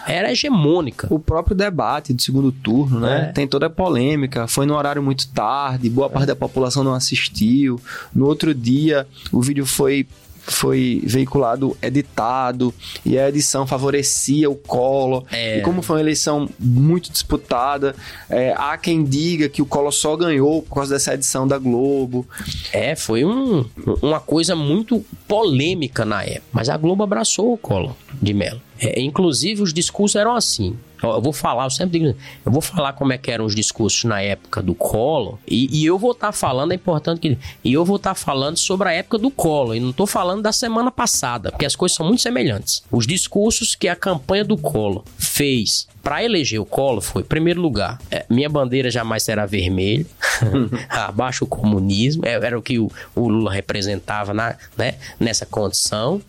Era hegemônica. O próprio debate do segundo turno, né? É. Tem toda a polêmica. Foi no horário muito tarde, boa parte da população não assistiu. No outro dia, o vídeo foi foi veiculado editado e a edição favorecia o Collor. É. E como foi uma eleição muito disputada, é, há quem diga que o Collor só ganhou por causa dessa edição da Globo. É, foi um- uma coisa muito polêmica na época. Mas a Globo abraçou o Collor de Mello. É, inclusive, os discursos eram assim. Eu vou falar, eu sempre digo, eu vou falar como é que eram os discursos na época do Collor, e, e eu vou estar falando, é importante que. E eu vou estar falando sobre a época do Collor, e não estou falando da semana passada, porque as coisas são muito semelhantes. Os discursos que a campanha do Collor fez para eleger o Collor foi, em primeiro lugar, é, minha bandeira jamais será vermelha, abaixo o comunismo, é, era o que o, o Lula representava na, né, nessa condição.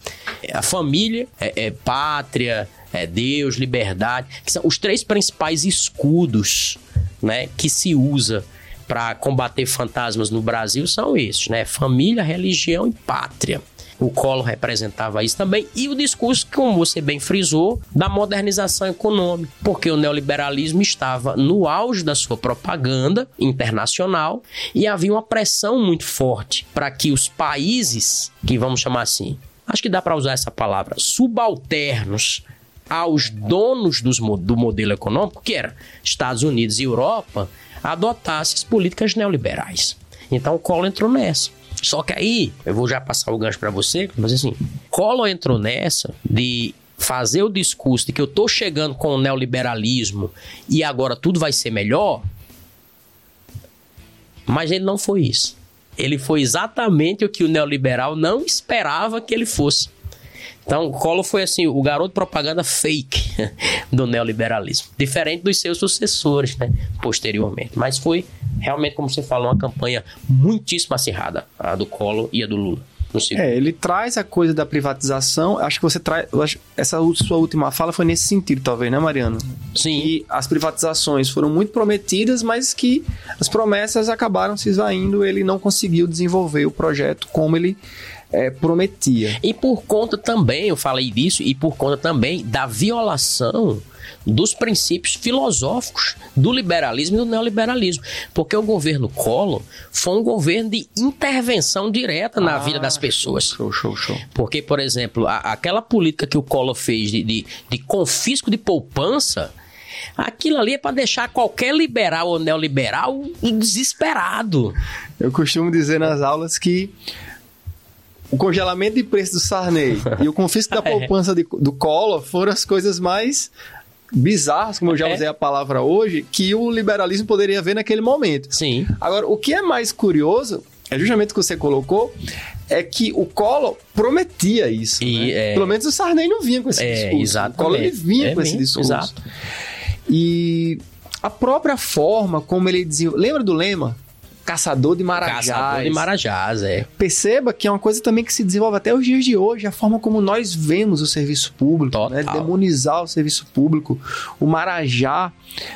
É, A família, é, é pátria, é Deus, liberdade, que são os três principais escudos né, que se usa para combater fantasmas no Brasil são esses, né? Família, religião e pátria. O Collor representava isso também. E o discurso, como você bem frisou, da modernização econômica. Porque o neoliberalismo estava no auge da sua propaganda internacional e havia uma pressão muito forte para que os países, que vamos chamar assim, acho que dá para usar essa palavra, subalternos aos donos dos do modelo econômico, que era Estados Unidos e Europa, adotassem as políticas neoliberais. Então o Collor entrou nessa. Só que aí, eu vou já passar o gancho para você, mas assim, Collor entrou nessa de fazer o discurso de que eu tô chegando com o neoliberalismo e agora tudo vai ser melhor, mas ele não foi isso. Ele foi exatamente o que o neoliberal não esperava que ele fosse. Então, Collor foi assim, o garoto propaganda fake do neoliberalismo. Diferente dos seus sucessores, né? Posteriormente. Mas foi realmente, como você falou, uma campanha muitíssimo acirrada, a do Collor e a do Lula. É, ele traz a coisa da privatização. Acho que você traz. Essa sua última fala foi nesse sentido, talvez, né, Mariano? Sim. Que as privatizações foram muito prometidas, mas que as promessas acabaram se esvaindo. Ele não conseguiu desenvolver o projeto como ele é, prometia. E por conta também, eu falei disso, e por conta também da violação dos princípios filosóficos do liberalismo e do neoliberalismo. Porque o governo Collor foi um governo de intervenção direta na ah, vida das pessoas. Show, show, show. Porque, por exemplo, a, aquela política que o Collor fez de, de, de confisco de poupança. Aquilo ali é para deixar qualquer liberal ou neoliberal desesperado. Eu costumo dizer nas aulas que o congelamento de preço do Sarney e o confisco da é. poupança de, do Collor foram as coisas mais bizarras, como eu já é. usei a palavra hoje, que o liberalismo poderia ver naquele momento. Sim. Agora, o que é mais curioso é justamente o que você colocou, é que o Collor prometia isso. E, né? é... Pelo menos o Sarney não vinha com esse é, discurso. Exatamente. O Collor ele vinha é com esse discurso. Exato. E a própria forma como ele dizia. Lembra do lema? Caçador de marajás. Caçador de marajás, é. Perceba que é uma coisa também que se desenvolve até os dias de hoje, a forma como nós vemos o serviço público, né? demonizar o serviço público. O marajá,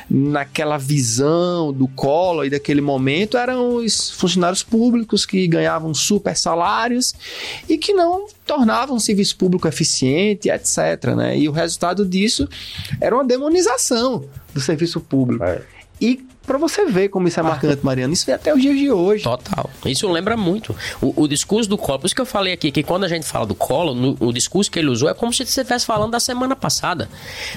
naquela visão do colo e daquele momento, eram os funcionários públicos que ganhavam super salários e que não tornavam o serviço público eficiente, etc. Né? E o resultado disso era uma demonização do serviço público. É. E para você ver como isso é marcante, Mariano. Isso vem até os dias de hoje. Total. Isso lembra muito. O, o discurso do Collor, por isso que eu falei aqui, que quando a gente fala do Collor, no, o discurso que ele usou é como se você estivesse falando da semana passada.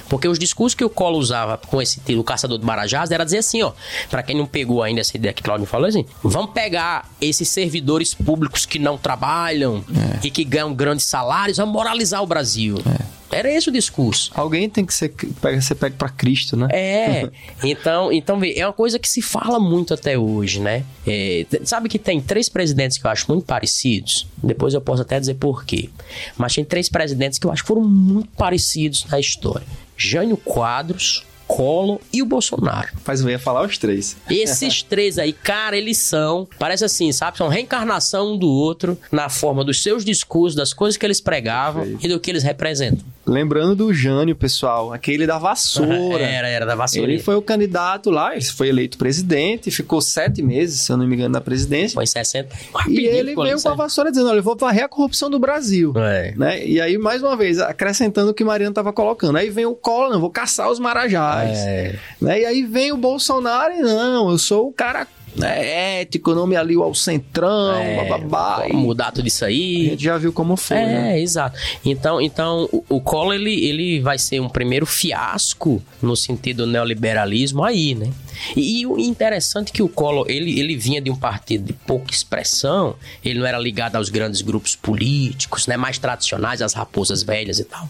Porque os discursos que o Collor usava com esse título, o Caçador de Marajás, era dizer assim, ó, para quem não pegou ainda essa ideia que Claudio falou assim, vamos pegar esses servidores públicos que não trabalham é. e que ganham grandes salários, vamos moralizar o Brasil. É. Era esse o discurso. Alguém tem que ser, ser pego para Cristo, né? É. então, então, é uma coisa que se fala muito até hoje, né? É, sabe que tem três presidentes que eu acho muito parecidos? Depois eu posso até dizer por quê. Mas tem três presidentes que eu acho que foram muito parecidos na história. Jânio Quadros, Collor e o Bolsonaro. Mas eu ia falar os três. Esses três aí, cara, eles são, parece assim, sabe? São reencarnação um do outro na forma dos seus discursos, das coisas que eles pregavam e do que eles representam. Lembrando do Jânio, pessoal, aquele da vassoura. era, era da vassoura. Ele foi o candidato lá, ele foi eleito presidente, ficou sete meses, se eu não me engano, na presidência. Foi em 60. E ele veio com a vassoura dizendo: olha, eu vou varrer a corrupção do Brasil. É. Né? E aí, mais uma vez, acrescentando o que Mariano estava colocando. Aí vem o Collor, não, vou caçar os marajás. É. Né? E aí vem o Bolsonaro e não, eu sou o cara é ético, não me alio ao centrão, é, bababá. Mudar tudo isso aí. A gente já viu como foi, é, né? exato. Então, então o, o Collor, ele, ele vai ser um primeiro fiasco no sentido do neoliberalismo aí, né? E, e, o interessante é que o Collor, ele, ele vinha de um partido de pouca expressão, ele não era ligado aos grandes grupos políticos, né, mais tradicionais, as raposas velhas e tal.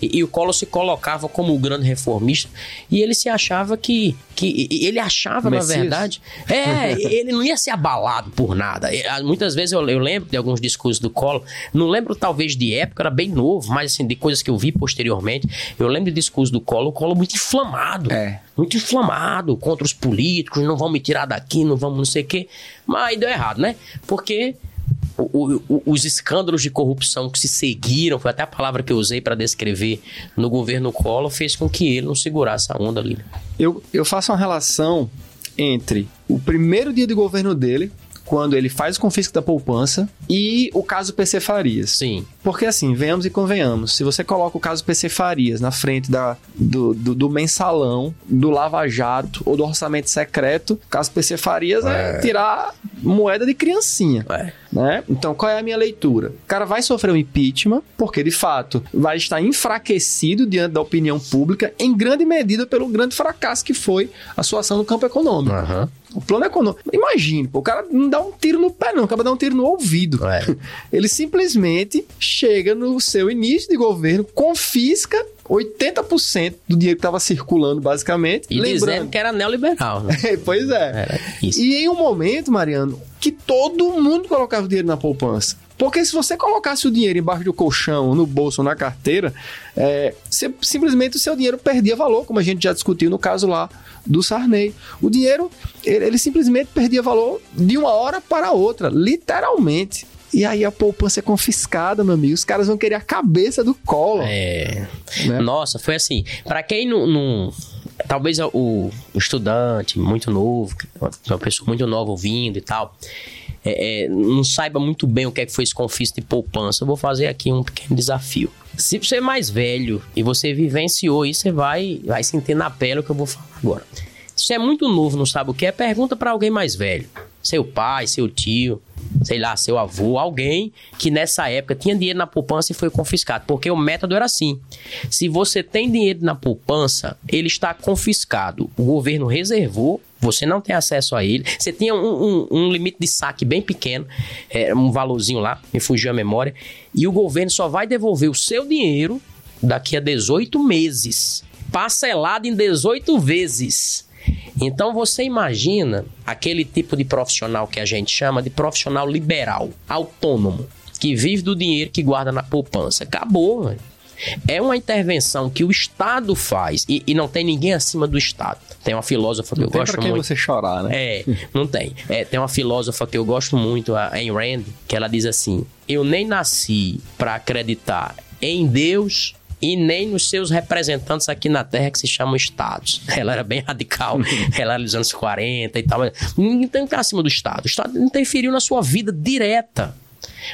E, e o Collor se colocava como o grande reformista e ele se achava que, que ele achava, Messias. na verdade, é, ele não ia ser abalado por nada. Muitas vezes eu, eu lembro de alguns discursos do Collor, não lembro talvez de época, era bem novo, mas assim, de coisas que eu vi posteriormente, eu lembro de discursos do Collor, o Collor muito inflamado. É muito inflamado contra os políticos, não vão me tirar daqui, não vamos não sei o quê. Mas aí deu errado, né? Porque o, o, os escândalos de corrupção que se seguiram, foi até a palavra que eu usei para descrever no governo Collor, fez com que ele não segurasse a onda ali. Eu, eu faço uma relação entre o primeiro dia de governo dele, quando ele faz o confisco da poupança e o caso PC Farias. Sim. Porque assim, venhamos e convenhamos, se você coloca o caso PC Farias na frente da, do, do, do mensalão, do Lava Jato ou do orçamento secreto, o caso PC Farias é, é tirar moeda de criancinha. É. Né? Então, qual é a minha leitura? O cara vai sofrer um impeachment, porque de fato vai estar enfraquecido diante da opinião pública, em grande medida pelo grande fracasso que foi a sua ação no campo econômico. Aham. O plano econômico. Imagine, pô, o cara não dá um tiro no pé, não, acaba dá um tiro no ouvido. É. Ele simplesmente chega no seu início de governo, confisca 80% do dinheiro que estava circulando, basicamente. E dizendo que era neoliberal. Né? pois é. E em um momento, Mariano, que todo mundo colocava o dinheiro na poupança. Porque se você colocasse o dinheiro embaixo do colchão, no bolso na carteira, é, você- simplesmente o seu dinheiro perdia valor, como a gente já discutiu no caso lá do Sarney. O dinheiro, ele, ele simplesmente perdia valor de uma hora para outra, literalmente. E aí a poupança é confiscada, meu amigo. Os caras vão querer a cabeça do colo. É. Né? Nossa, foi assim. Pra quem não. não- talvez o, o estudante muito novo, uma pessoa muito nova ouvindo e tal, é, é, não saiba muito bem o que é que foi esse confisco de poupança, eu vou fazer aqui um pequeno desafio. Se você é mais velho e você vivenciou isso, você vai, vai sentir na pele o que eu vou falar agora. Se você é muito novo, não sabe o que é, pergunta pra alguém mais velho. Seu pai, seu tio, sei lá, seu avô, alguém que nessa época tinha dinheiro na poupança e foi confiscado. Porque o método era assim: se você tem dinheiro na poupança, ele está confiscado. O governo reservou, você não tem acesso a ele. Você tinha um, um- um limite de saque bem pequeno, é, um valorzinho lá, me fugiu a memória. E o governo só vai devolver o seu dinheiro daqui a 18 meses. Parcelado em 18 vezes. Então você imagina aquele tipo de profissional que a gente chama de profissional liberal, autônomo, que vive do dinheiro que guarda na poupança. Acabou, velho. É uma intervenção que o Estado faz e, e não tem ninguém acima do Estado. Tem uma filósofa que eu Tem gosto pra quem muito. você chorar, né? É, não tem. É, tem uma filósofa que eu gosto muito, a Ayn Rand, que ela diz assim: Eu nem nasci para acreditar em Deus e nem nos seus representantes aqui na Terra que se chamam Estados. Ela era bem radical, ela era dos anos 40 e tal. Ninguém tem que estar acima do Estado. O Estado interferiu na sua vida direta.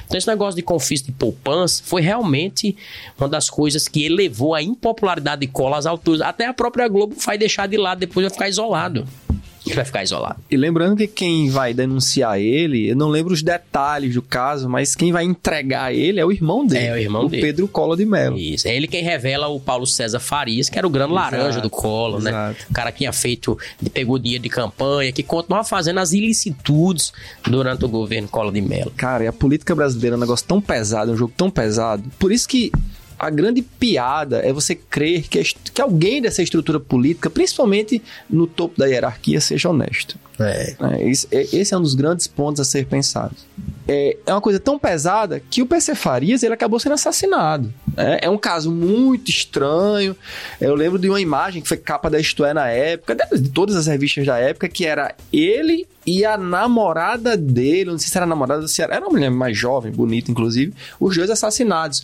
Então, esse negócio de confisco de poupança foi realmente uma das coisas que elevou a impopularidade de cola às alturas. Até a própria Globo vai deixar de lado, depois vai ficar isolado. Vai ficar isolado. E lembrando que quem vai denunciar ele, eu não lembro os detalhes do caso, mas quem vai entregar ele é o irmão dele. É, o irmão dele. Pedro Collor de Mello. Isso. É ele quem revela o Paulo César Farias, que era o grande laranja do colo, né? exato. O cara que tinha feito, pegou dinheiro de campanha, que continuava fazendo as ilicitudes durante o governo Collor de Mello. Cara, e a política brasileira é um negócio tão pesado, é um jogo tão pesado. Por isso que a grande piada é você crer que, que alguém dessa estrutura política, principalmente no topo da hierarquia, seja honesto. É. É, esse, é- esse é um dos grandes pontos a ser pensado. É, é uma coisa tão pesada que o PC Farias ele acabou sendo assassinado. É, é um caso muito estranho. Eu lembro de uma imagem que foi capa da Isto É na época, de, de todas as revistas da época, que era ele e a namorada dele, não sei se era namorada, se era, era uma mulher mais jovem, bonita, inclusive, os dois assassinados.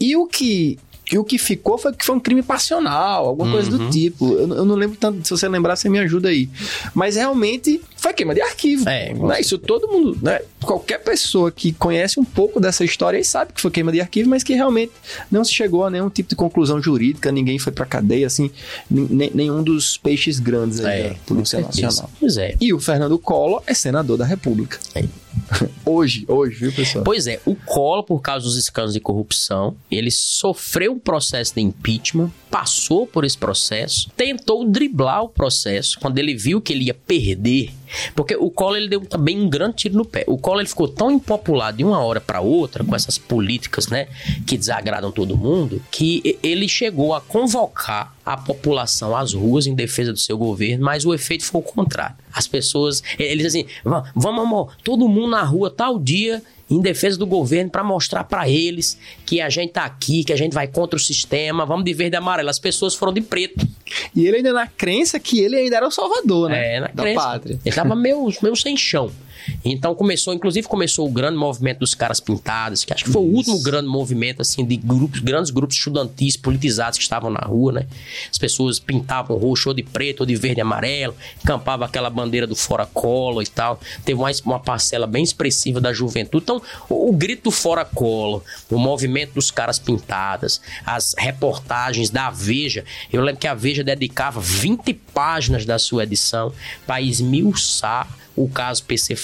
E o que. E o que ficou foi que foi um crime passional, alguma coisa Uhum. do tipo. Eu, eu não lembro tanto, se você lembrar, você me ajuda aí. Mas realmente foi queima de arquivo. É, né? Isso todo mundo, né? Qualquer pessoa que conhece um pouco dessa história aí sabe que foi queima de arquivo, mas que realmente não se chegou a nenhum tipo de conclusão jurídica, ninguém foi pra cadeia, assim, nenhum dos peixes grandes aí É, da Polícia. Nacional. Pois é. E o Fernando Collor é senador da República. É. Hoje, hoje, viu, pessoal? Pois é, o Collor, por causa dos escândalos de corrupção, ele sofreu um processo de impeachment, passou por esse processo, tentou driblar o processo quando ele viu que ele ia perder. Porque o Collor ele deu também um grande tiro no pé. O Collor ele ficou tão impopular de uma hora para outra com essas políticas, né, que desagradam todo mundo, que ele chegou a convocar a população às ruas em defesa do seu governo, mas o efeito foi o contrário. As pessoas, eles assim, "Va- vamos amor, todo mundo na rua tal dia em defesa do governo para mostrar para eles que a gente tá aqui, que a gente vai contra o sistema, vamos de verde e amarelo. As pessoas foram de preto. E ele ainda na crença que ele ainda era o salvador, né? É, na da crença. pátria. Ele tava meio, meio sem chão. Então começou, inclusive começou o grande movimento dos caras pintados, que acho que foi o último grande movimento assim de grupos, grandes grupos estudantis politizados que estavam na rua, né? As pessoas pintavam roxo ou de preto ou de verde e amarelo, campava aquela bandeira do fora colo e tal. Teve uma, uma parcela bem expressiva da juventude. Então, o, o grito do fora colo, o movimento dos caras pintadas, as reportagens da Veja. Eu lembro que a Veja Veja dedicava 20 páginas da sua edição para esmiuçar o caso PC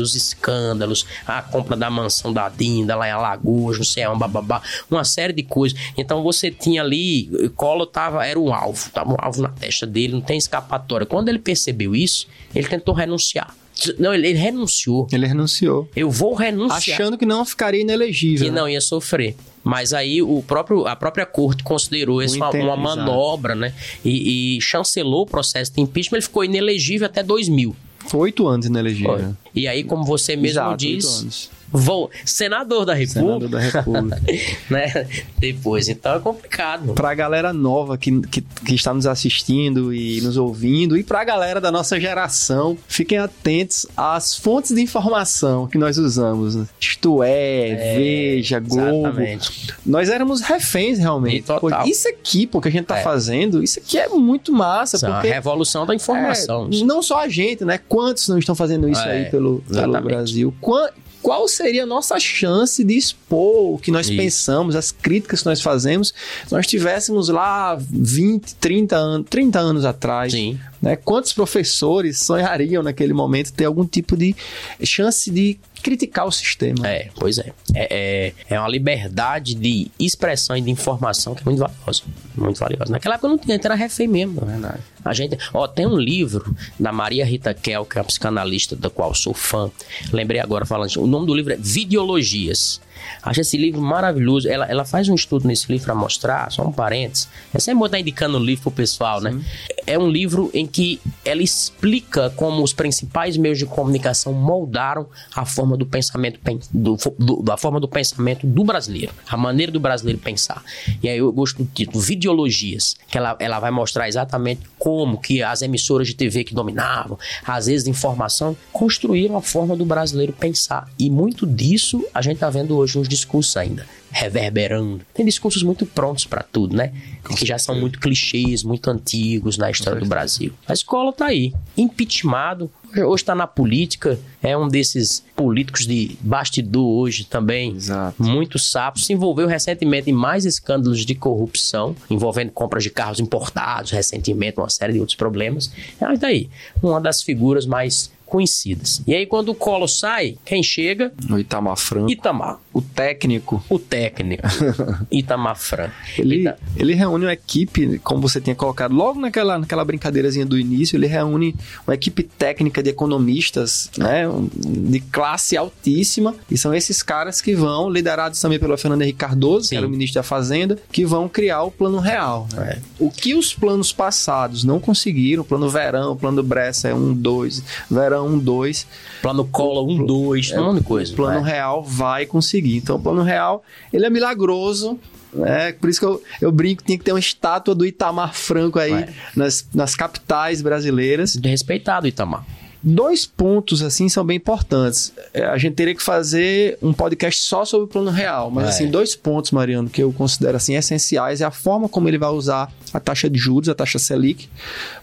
Os escândalos, a compra da mansão da Dinda lá em Alagoas, não sei onde, bababá, uma série de coisas. Então você tinha ali, Collor tava, era um alvo, tava um alvo na testa dele, não tem escapatória. Quando ele percebeu isso, ele tentou renunciar. Não, ele, ele renunciou. Ele renunciou. Eu vou renunciar. Achando que não ficaria inelegível. Que né? não ia sofrer. Mas aí o próprio, a própria corte considerou isso uma, uma manobra, né? E, e, chancelou o processo de impeachment. Ele ficou inelegível até 2000. Foi oito anos inelegível. Foi. E aí, como você mesmo Exato, diz, vou senador da República. Senador da República. né? Depois, então é complicado. Pra galera nova que, que, que, está nos assistindo e nos ouvindo, e pra galera da nossa geração, fiquem atentos às fontes de informação que nós usamos. Né? Isto é, é Veja, Globo. Exatamente. Nós éramos reféns, realmente. Pô, isso aqui, pô, que a gente tá é. fazendo, isso aqui é muito massa. Isso porque é a revolução da informação. É, não só a gente, né? Quantos não estão fazendo isso aí pelo, pelo Brasil? Quantos qual seria a nossa chance de expor o que nós Isso. pensamos, as críticas que nós fazemos, se nós tivéssemos lá 20, 30 anos, 30 anos atrás. Sim. Né? Quantos professores sonhariam naquele momento ter algum tipo de chance de criticar o sistema? É, pois é. É, é, é uma liberdade de expressão e de informação que é muito valiosa. Muito valiosa. Naquela época não tinha, era refém mesmo. É verdade. A gente, ó, tem um livro da Maria Rita Kel, que é uma psicanalista da qual sou fã. Lembrei agora falando, o nome do livro é Videologias. Acho esse livro maravilhoso. Ela, ela faz um estudo nesse livro para mostrar, só um parênteses. É sempre bom estar indicando o livro pro pessoal, né? É um livro em que ela explica como os principais meios de comunicação moldaram a forma do pensamento do, do, da forma do pensamento do brasileiro, a maneira do brasileiro pensar. E aí eu gosto do título Videologias, que ela, ela vai mostrar exatamente como que as emissoras de TV que dominavam, às vezes de informação, construíram a forma do brasileiro pensar. E muito disso a gente está vendo hoje nos discursos ainda reverberando. Tem discursos muito prontos para tudo, né? Que já são muito clichês, muito antigos na história do Brasil. A escola tá aí, impeachmentado, hoje está na política, é um desses políticos de bastidor hoje também, Exato. muito sapo, se envolveu recentemente em mais escândalos de corrupção, envolvendo compras de carros importados, recentemente uma série de outros problemas. Mas daí, uma das figuras mais conhecidas. E aí, quando o Colo sai, quem chega? O Itamar Franco. Itamar. O técnico. O técnico. Itamar Franco. Ele, ele reúne uma equipe, como você tinha colocado logo naquela, naquela brincadeirazinha do início, ele reúne uma equipe técnica de economistas, né, de classe altíssima, e são esses caras que vão, liderados também pelo Fernando Henrique Cardoso, Sim. que era o ministro da Fazenda, que vão criar o plano real. Né? É. O que os planos passados não conseguiram, o plano verão, o plano Bressa é um, dois, verão um, dois. Plano Cola, um, dois, é, um monte de coisa. Plano vai. real vai conseguir. Então, o plano real, ele é milagroso, é, por isso que eu, eu brinco, tinha que ter uma estátua do Itamar Franco aí nas, nas capitais brasileiras. De respeitado, Itamar. Dois pontos, assim, são bem importantes. É, a gente teria que fazer um podcast só sobre o plano real, mas, é. assim, dois pontos, Mariano, que eu considero, assim, essenciais é a forma como ele vai usar a taxa de juros, a taxa Selic,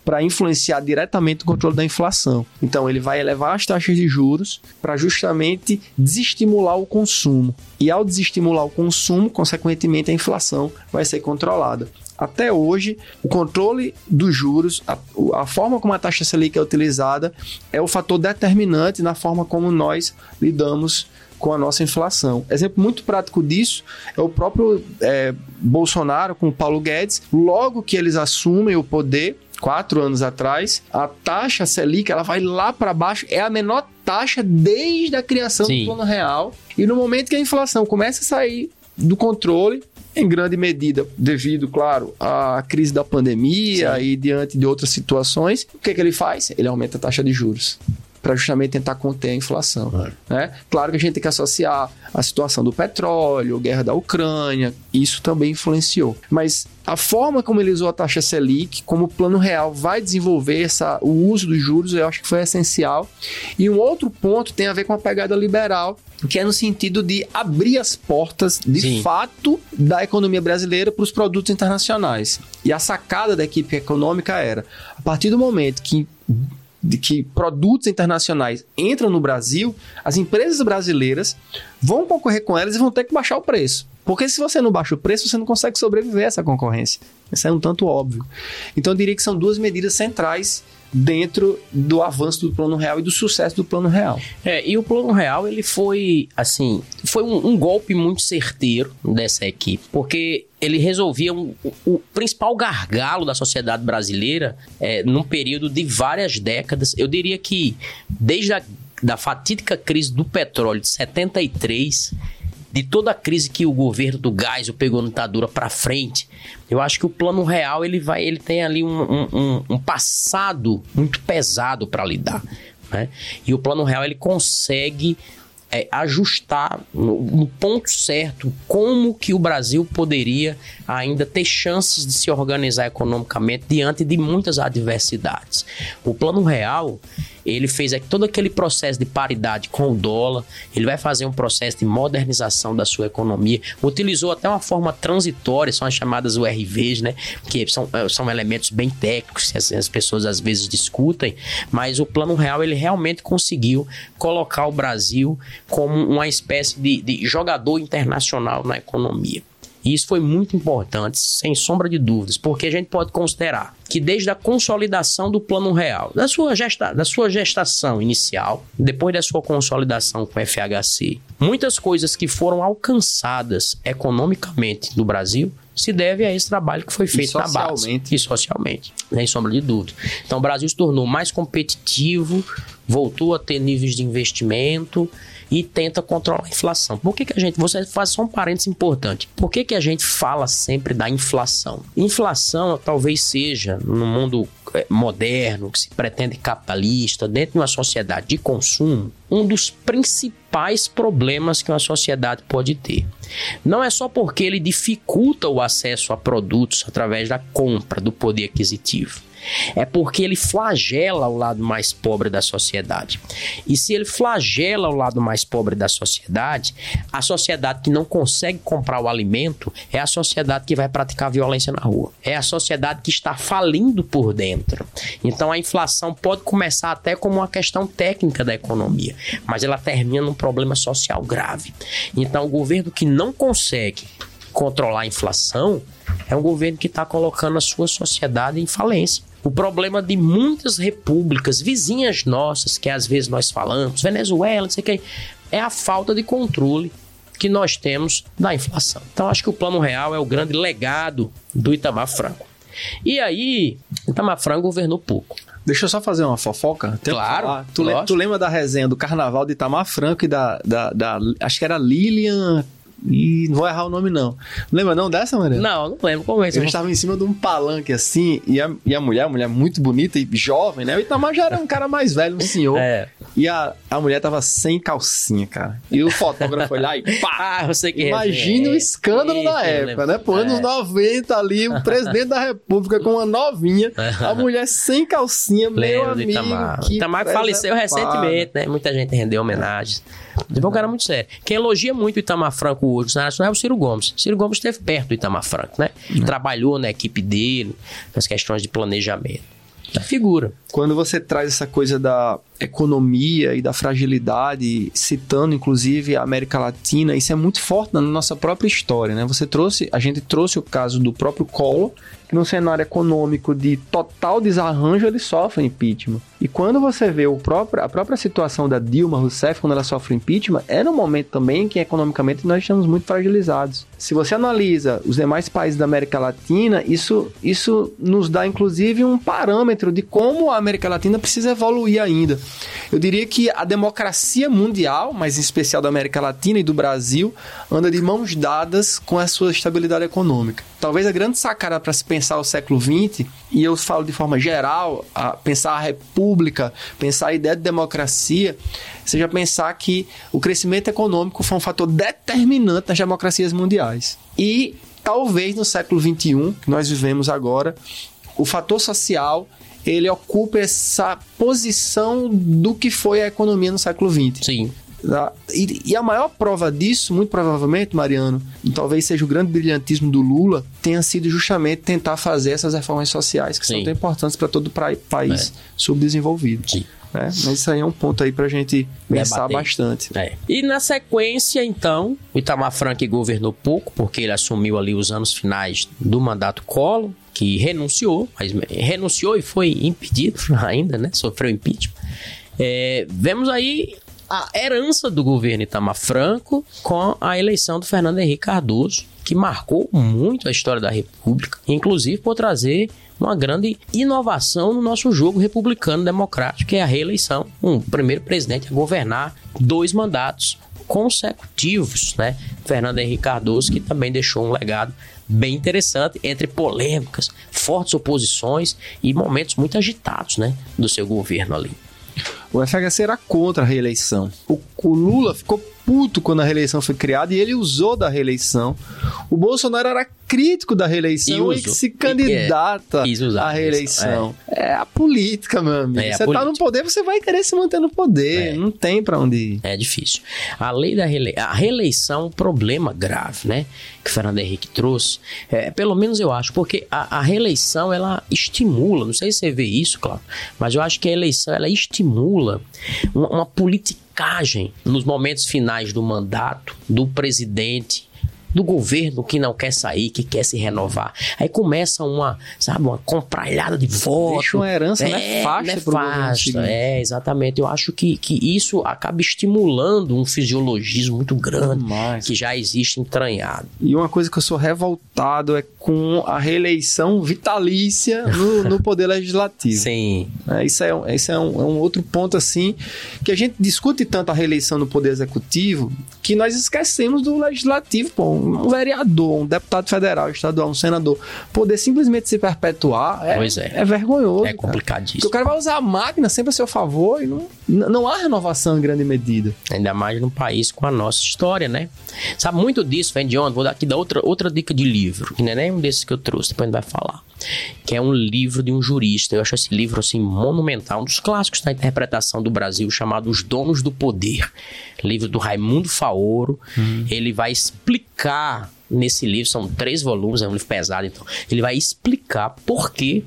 para influenciar diretamente o controle da inflação. Então, ele vai elevar as taxas de juros para justamente desestimular o consumo. E ao desestimular o consumo, consequentemente, a inflação vai ser controlada até hoje, o controle dos juros, a, a, forma como a taxa Selic é utilizada, é o fator determinante na forma como nós lidamos com a nossa inflação. Exemplo muito prático disso é o próprio é, Bolsonaro com o Paulo Guedes. Logo que eles assumem o poder, quatro anos atrás, a taxa Selic ela vai lá para baixo, é a menor taxa desde a criação Sim. do plano real. E no momento que a inflação começa a sair do controle, em grande medida devido, claro, à crise da pandemia Sim. e diante de outras situações, o que, que ele faz? Ele aumenta a taxa de juros para justamente tentar conter a inflação. Claro. Né? claro que a gente tem que associar a situação do petróleo, a guerra da Ucrânia, isso também influenciou. Mas a forma como ele usou a taxa Selic, como o plano real vai desenvolver essa, o uso dos juros, eu acho que foi essencial. E um outro ponto tem a ver com a pegada liberal, que é no sentido de abrir as portas, de Sim. fato, da economia brasileira para os produtos internacionais. E a sacada da equipe econômica era, a partir do momento que de que produtos internacionais entram no Brasil, as empresas brasileiras vão concorrer com elas e vão ter que baixar o preço. Porque se você não baixa o preço, você não consegue sobreviver a essa concorrência. Isso é um tanto óbvio. Então eu diria que são duas medidas centrais dentro do avanço do plano real e do sucesso do plano real. É, e o plano real ele foi assim, foi um, um golpe muito certeiro dessa equipe, porque ele resolvia um, o, principal gargalo da sociedade brasileira é, num período de várias décadas. Eu diria que desde a da fatídica crise do petróleo de 73 de toda a crise que o governo do gás o pegou no ditadura para frente, eu acho que o plano real ele vai, ele tem ali um, um, um passado muito pesado para lidar, né? E o plano real ele consegue é, ajustar no, no, ponto certo como que o Brasil poderia ainda ter chances de se organizar economicamente diante de muitas adversidades. O plano real ele fez todo aquele processo de paridade com o dólar, ele vai fazer um processo de modernização da sua economia, utilizou até uma forma transitória, são as chamadas URVs, né? Que são, eh, são elementos bem técnicos que as, as pessoas às vezes discutem, mas o plano real ele realmente conseguiu colocar o Brasil como uma espécie de, de jogador internacional na economia. E isso foi muito importante, sem sombra de dúvidas, porque a gente pode considerar que desde a consolidação do plano real, da sua, gesta, da sua gestação inicial, depois da sua consolidação com o FHC, muitas coisas que foram alcançadas economicamente no Brasil se deve a esse trabalho que foi feito na base. E socialmente, sem sombra de dúvida. Então o Brasil se tornou mais competitivo, voltou a ter níveis de investimento e tenta controlar a inflação. Por que, que a gente. Você faz só um parênteses importante. Por que, que a gente fala sempre da inflação? Inflação talvez seja, no mundo é, moderno, que se pretende capitalista, dentro de uma sociedade de consumo, um dos principais problemas que uma sociedade pode ter. Não é só porque ele dificulta o acesso a produtos através da compra, do poder aquisitivo é porque ele flagela o lado mais pobre da sociedade. E se ele flagela o lado mais pobre da sociedade, a sociedade que não consegue comprar o alimento é a sociedade que vai praticar violência na rua. É a sociedade que está falindo por dentro. Então a inflação pode começar até como uma questão técnica da economia, mas ela termina num problema social grave. Então o governo que não consegue controlar a inflação é um governo que está colocando a sua sociedade em falência. O problema de muitas repúblicas vizinhas nossas, que às vezes nós falamos, Venezuela, não sei o que, é a falta de controle que nós temos da inflação. Então, acho que o Plano Real é o grande legado do Itamar Franco. E aí, Itamar Franco governou pouco. Deixa eu só fazer uma fofoca. claro. Tu, tu, lembra da resenha do Carnaval de Itamar Franco e da, da, da acho que era Lilian e não vou errar o nome, não. Lembra não dessa, Maria? Não, não lembro como é isso. A gente estava em cima de um palanque assim, e a, e a mulher, a mulher muito bonita e jovem, né? O Itamar já era um cara mais velho, um senhor. É. E a, a mulher tava sem calcinha, cara. E o fotógrafo foi lá e pá! Ah, eu sei que Imagina é. o escândalo da época, né? Pô, anos é. 90 ali, o presidente da república com uma novinha, a mulher sem calcinha, meu amigo. Itamar. Que Itamar faleceu recentemente, né? Muita gente rendeu homenagens. É um cara muito sério. Quem elogia muito o Itamar Franco hoje no Nacional é o Ciro Gomes. Ciro Gomes esteve perto do Itamar Franco, né? Uhum. Trabalhou na equipe dele, nas questões de planejamento. Da figura. Quando você traz essa coisa da economia e da fragilidade, citando inclusive a América Latina, isso é muito forte na nossa própria história, né? Você trouxe, a gente trouxe o caso do próprio Collor, que num cenário econômico de total desarranjo ele sofre impeachment. E quando você vê o próprio, a própria situação da Dilma Rousseff, quando ela sofre impeachment, é no momento também que economicamente nós estamos muito fragilizados. Se você analisa os demais países da América Latina, isso, isso nos dá inclusive um parâmetro de como a América Latina precisa evoluir ainda. Eu diria que a democracia mundial, mas em especial da América Latina e do Brasil, anda de mãos dadas com a sua estabilidade econômica. Talvez a grande sacada para se pensar o século XX, e eu falo de forma geral, a pensar a república, pensar a ideia de democracia, seja pensar que o crescimento econômico foi um fator determinante nas democracias mundiais. E talvez no século XXI, que nós vivemos agora, o fator social ele ocupa essa posição do que foi a economia no século XX. Sim. Tá? E, e, a maior prova disso, muito provavelmente, Mariano, talvez seja o grande brilhantismo do Lula, tenha sido justamente tentar fazer essas reformas sociais que Sim. são tão importantes para todo o país é. subdesenvolvido. Sim. Né? Mas isso aí é um ponto aí para a gente pensar Debater. bastante. É. E na sequência, então, o Itamar Frank governou pouco, porque ele assumiu ali os anos finais do mandato Collor, que renunciou, mas renunciou e foi impedido ainda, né? Sofreu impeachment. É, vemos aí a herança do governo Itamar Franco com a eleição do Fernando Henrique Cardoso, que marcou muito a história da República, inclusive por trazer uma grande inovação no nosso jogo republicano democrático, que é a reeleição. Um primeiro presidente a governar dois mandatos consecutivos, né? Fernando Henrique Cardoso, que também deixou um legado bem interessante entre polêmicas, fortes oposições e momentos muito agitados, né, do seu governo ali. O FHC era contra a reeleição. O, o Lula ficou puto quando a reeleição foi criada e ele usou da reeleição. O Bolsonaro era crítico da reeleição e, e se candidata é, à reeleição. É. é. a política, meu amigo. É você tá no poder, você vai querer se manter no poder. É. Não tem para onde ir. É difícil. A lei da reeleição, a reeleição é um problema grave, né? Que o Fernando Henrique trouxe. É, pelo menos eu acho, porque a, a, reeleição ela estimula, não sei se você vê isso, claro, mas eu acho que a eleição ela estimula uma, uma nos momentos finais do mandato do presidente do governo que não quer sair, que quer se renovar. Aí começa uma, sabe, uma compralhada de votos. Deixa uma herança é, nefasta, nefasta É, exatamente. Eu acho que, que isso acaba estimulando um fisiologismo muito grande Demais. que já existe entranhado. E uma coisa que eu sou revoltado é com a reeleição vitalícia no, no poder legislativo. Sim. É, isso é, isso é um, é um outro ponto, assim, que a gente discute tanto a reeleição no poder executivo que nós esquecemos do legislativo, pô um vereador, um deputado federal, estadual, um senador, poder simplesmente se perpetuar é, pois é. é vergonhoso. É complicadíssimo. Porque o cara vai usar a máquina sempre a seu favor e não, não há renovação em grande medida. Ainda mais num país com a nossa história, né? Sabe muito disso, vem de onde? Vou dar aqui da outra, outra dica de livro, que não é nenhum desses que eu trouxe, depois a gente vai falar. Que é um livro de um jurista. Eu acho esse livro assim monumental, um dos clássicos da interpretação do Brasil, chamado Os Donos do Poder. Livro do Raimundo Faoro. Hum. Ele vai explicar nesse livro, são três volumes, é um livro pesado, então. Ele vai explicar por que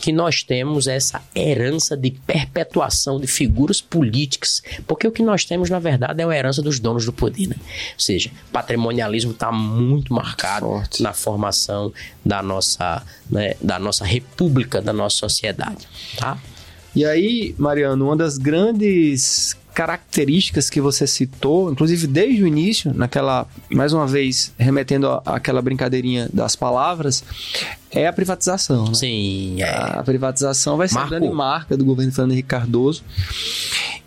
que nós temos essa herança de perpetuação de figuras políticas, porque o que nós temos, na verdade, é a herança dos donos do poder. Né? Ou seja, patrimonialismo está muito marcado Forte. na formação da nossa, né, da nossa república, da nossa sociedade. Tá? E aí, Mariano, uma das grandes características que você citou, inclusive desde o início, naquela, mais uma vez, remetendo àquela brincadeirinha das palavras, é a privatização. Né? Sim, é. A privatização vai ser Marcou. a grande marca do governo Fernando Henrique Cardoso.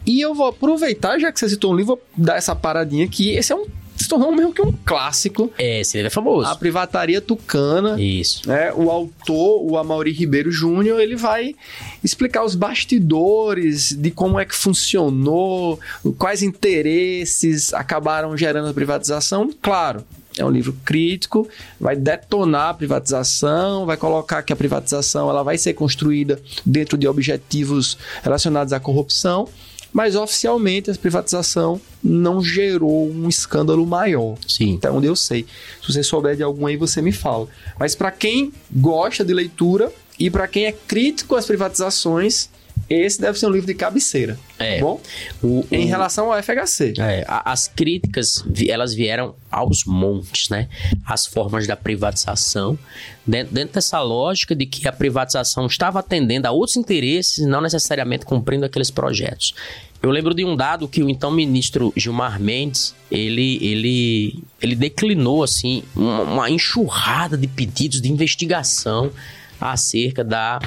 E eu vou aproveitar, já que você citou um livro, vou dar essa paradinha aqui. Esse é um se tornou meio que um clássico. É, esse livro é famoso. A Privataria Tucana. Isso. Né? O autor, o Amaury Ribeiro Júnior, ele vai explicar os bastidores de como é que funcionou, quais interesses acabaram gerando a privatização. Claro, é um livro crítico, vai detonar a privatização, vai colocar que a privatização ela vai ser construída dentro de objetivos relacionados à corrupção mas oficialmente a privatização não gerou um escândalo maior. Sim. Até onde eu sei. Se você souber de algum aí, você me fala. Mas para quem gosta de leitura e para quem é crítico às privatizações, esse deve ser um livro de cabeceira. É. Tá bom? O, em relação ao FHC. É, as críticas, elas vieram aos montes, né? As formas da privatização, dentro, dentro dessa lógica de que a privatização estava atendendo a outros interesses e não necessariamente cumprindo aqueles projetos. Eu lembro de um dado que o então ministro Gilmar Mendes, ele, ele, ele declinou, assim, uma, uma enxurrada de pedidos de investigação acerca da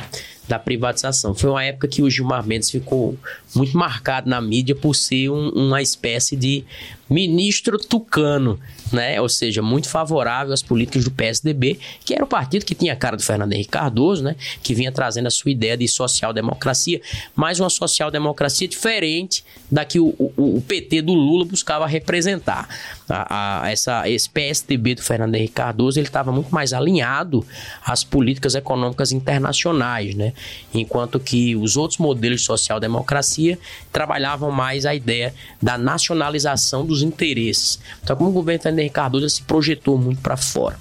da privatização. Foi uma época que o Gilmar Mendes ficou muito marcado na mídia por ser um, uma espécie de ministro tucano, né? Ou seja, muito favorável às políticas do PSDB, que era o partido que tinha a cara do Fernando Henrique Cardoso, né? Que vinha trazendo a sua ideia de social-democracia, mas uma social-democracia diferente da que o, o, o, PT do Lula buscava representar. A, a, essa, esse PSDB do Fernando Henrique Cardoso, ele estava muito mais alinhado às políticas econômicas internacionais, né? enquanto que os outros modelos de social-democracia trabalhavam mais a ideia da nacionalização dos interesses. Então, como o governo Fernando Henrique Cardoso se projetou muito para fora.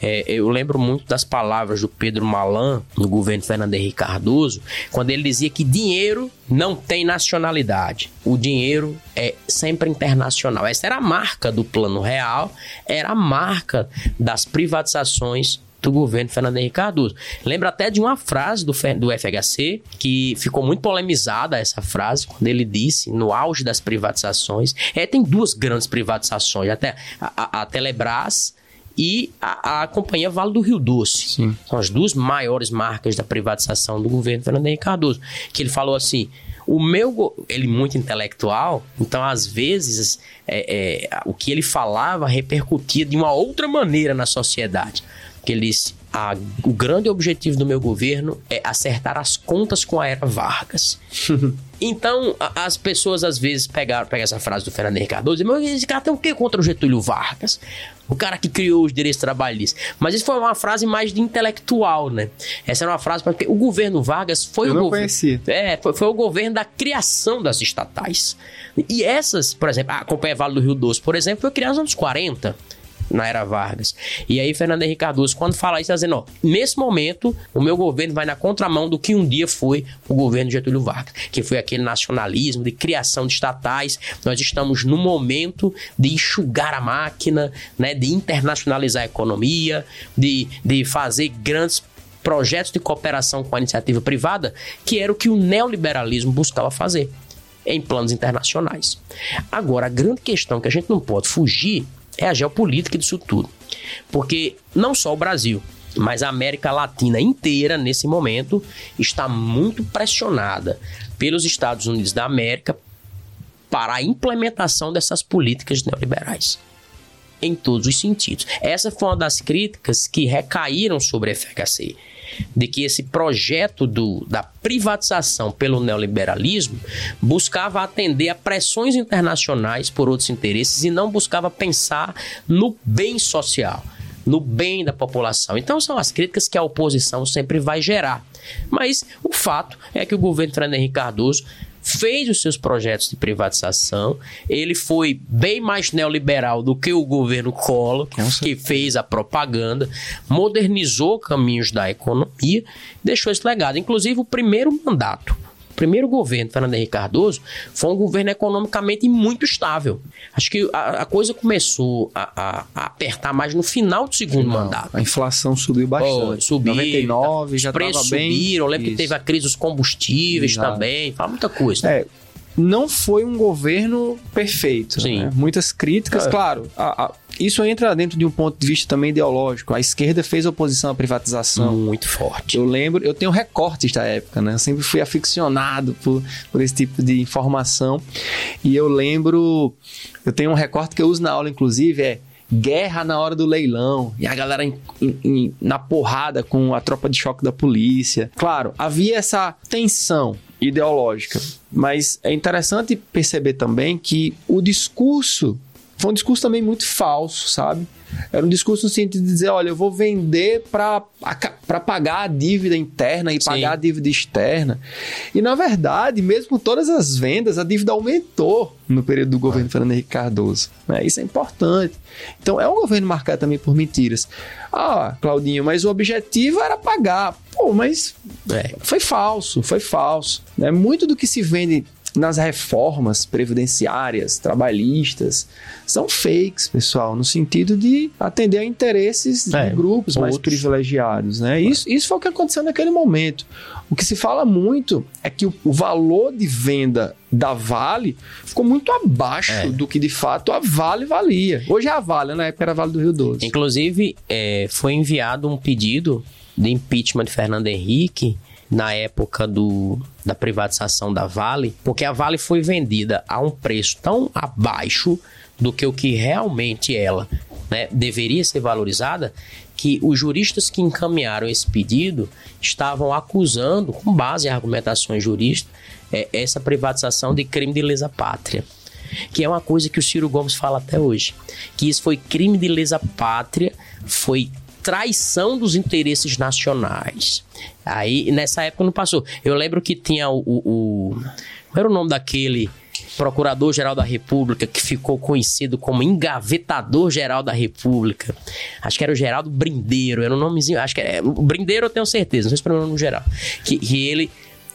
É, eu lembro muito das palavras do Pedro Malan, no governo Fernando Henrique Cardoso, quando ele dizia que dinheiro não tem nacionalidade. O dinheiro é sempre internacional. Essa era a marca do Plano Real, era a marca das privatizações do governo Fernando Henrique Cardoso. Lembra até de uma frase do, do FHC, que ficou muito polemizada essa frase, quando ele disse, no auge das privatizações, é, tem duas grandes privatizações, até a, a, Telebrás e a, a, Companhia Vale do Rio Doce. Sim. São as duas maiores marcas da privatização do governo Fernando Henrique Cardoso. Que ele falou assim: o meu. Ele muito intelectual, então às vezes é, é, o que ele falava repercutia de uma outra maneira na sociedade. Que ele disse: a, o grande objetivo do meu governo é acertar as contas com a era Vargas. então, a, as pessoas às vezes pegaram, pegam essa frase do Fernando Henrique Cardoso e dizem, mas esse cara tem o que contra o Getúlio Vargas? O cara que criou os direitos trabalhistas. Mas isso foi uma frase mais de intelectual, né? Essa era uma frase porque o governo Vargas foi Eu o governo. É, foi, foi, o governo da criação das estatais. E essas, por exemplo, a Companhia Vale do Rio Doce, por exemplo, foi criada nos anos 40 na era Vargas. E aí, Fernando Henrique Cardoso, quando fala isso, está dizendo: ó, nesse momento, o meu governo vai na contramão do que um dia foi o governo de Getúlio Vargas, que foi aquele nacionalismo de criação de estatais. Nós estamos no momento de enxugar a máquina, né, de internacionalizar a economia, de, de fazer grandes projetos de cooperação com a iniciativa privada, que era o que o neoliberalismo buscava fazer em planos internacionais. Agora, a grande questão que a gente não pode fugir é a geopolítica disso tudo. Porque não só o Brasil, mas a América Latina inteira, nesse momento, está muito pressionada pelos Estados Unidos da América para a implementação dessas políticas neoliberais. Em todos os sentidos. Essa foi uma das críticas que recaíram sobre a FHC de que esse projeto do, da privatização pelo neoliberalismo buscava atender a pressões internacionais por outros interesses e não buscava pensar no bem social, no bem da população. Então são as críticas que a oposição sempre vai gerar. Mas o fato é que o governo Fernando Henrique Cardoso fez os seus projetos de privatização. Ele foi bem mais neoliberal do que o governo Collor, que fez a propaganda, modernizou caminhos da economia, deixou esse legado. Inclusive, o primeiro mandato primeiro governo, Fernando Henrique Cardoso, foi um governo economicamente muito estável. Acho que a, a coisa começou a, a, a, apertar mais no final do segundo final. mandato. A inflação subiu bastante. Oh, subiu. 99 já estava bem. Subiram. Eu lembro Isso. que teve a crise dos combustíveis Exato. também. Fala muita coisa. É, não foi um governo perfeito. Sim. Né? Muitas críticas, é. claro. A, a, isso entra dentro de um ponto de vista também ideológico. A esquerda fez oposição à privatização. Muito forte. Eu lembro, eu tenho recortes da época, né? Eu sempre fui aficionado por, por esse tipo de informação. E eu lembro, eu tenho um recorte que eu uso na aula, inclusive, é guerra na hora do leilão e a galera em, em, na porrada com a tropa de choque da polícia. Claro, havia essa tensão ideológica, mas é interessante perceber também que o discurso foi um discurso também muito falso, sabe? Era um discurso no sentido de dizer, olha, eu vou vender para pagar a dívida interna e Sim. pagar a dívida externa. E na verdade, mesmo com todas as vendas, a dívida aumentou no período do governo é. Fernando Henrique Cardoso. Né? Isso é importante. Então é um governo marcado também por mentiras. Ah, Claudinho, mas o objetivo era pagar. Pô, mas é. foi falso, foi falso. Né? Muito do que se vende nas reformas previdenciárias, trabalhistas, são fakes, pessoal, no sentido de atender a interesses é, de grupos outros. mais privilegiados. Né? Isso, isso foi o que aconteceu naquele momento. O que se fala muito é que o, o valor de venda da Vale ficou muito abaixo é. do que de fato a Vale valia. Hoje é a Vale, na época era a Vale do Rio Doce. Inclusive, é, foi enviado um pedido de impeachment de Fernando Henrique na época do, da privatização da Vale, porque a Vale foi vendida a um preço tão abaixo do que o que realmente ela né, deveria ser valorizada, que os juristas que encaminharam esse pedido estavam acusando, com base em argumentações jurídicas, é, essa privatização de crime de lesa pátria. Que é uma coisa que o Ciro Gomes fala até hoje. Que isso foi crime de lesa pátria, foi traição dos interesses nacionais. Aí, nessa época, não passou. Eu lembro que tinha o. o, o qual era o nome daquele procurador-geral da República, que ficou conhecido como engavetador-geral da República. Acho que era o Geraldo Brindeiro, era um nomezinho, acho que era, o Brindeiro eu tenho certeza, não sei se é o nome geral. Que, que ele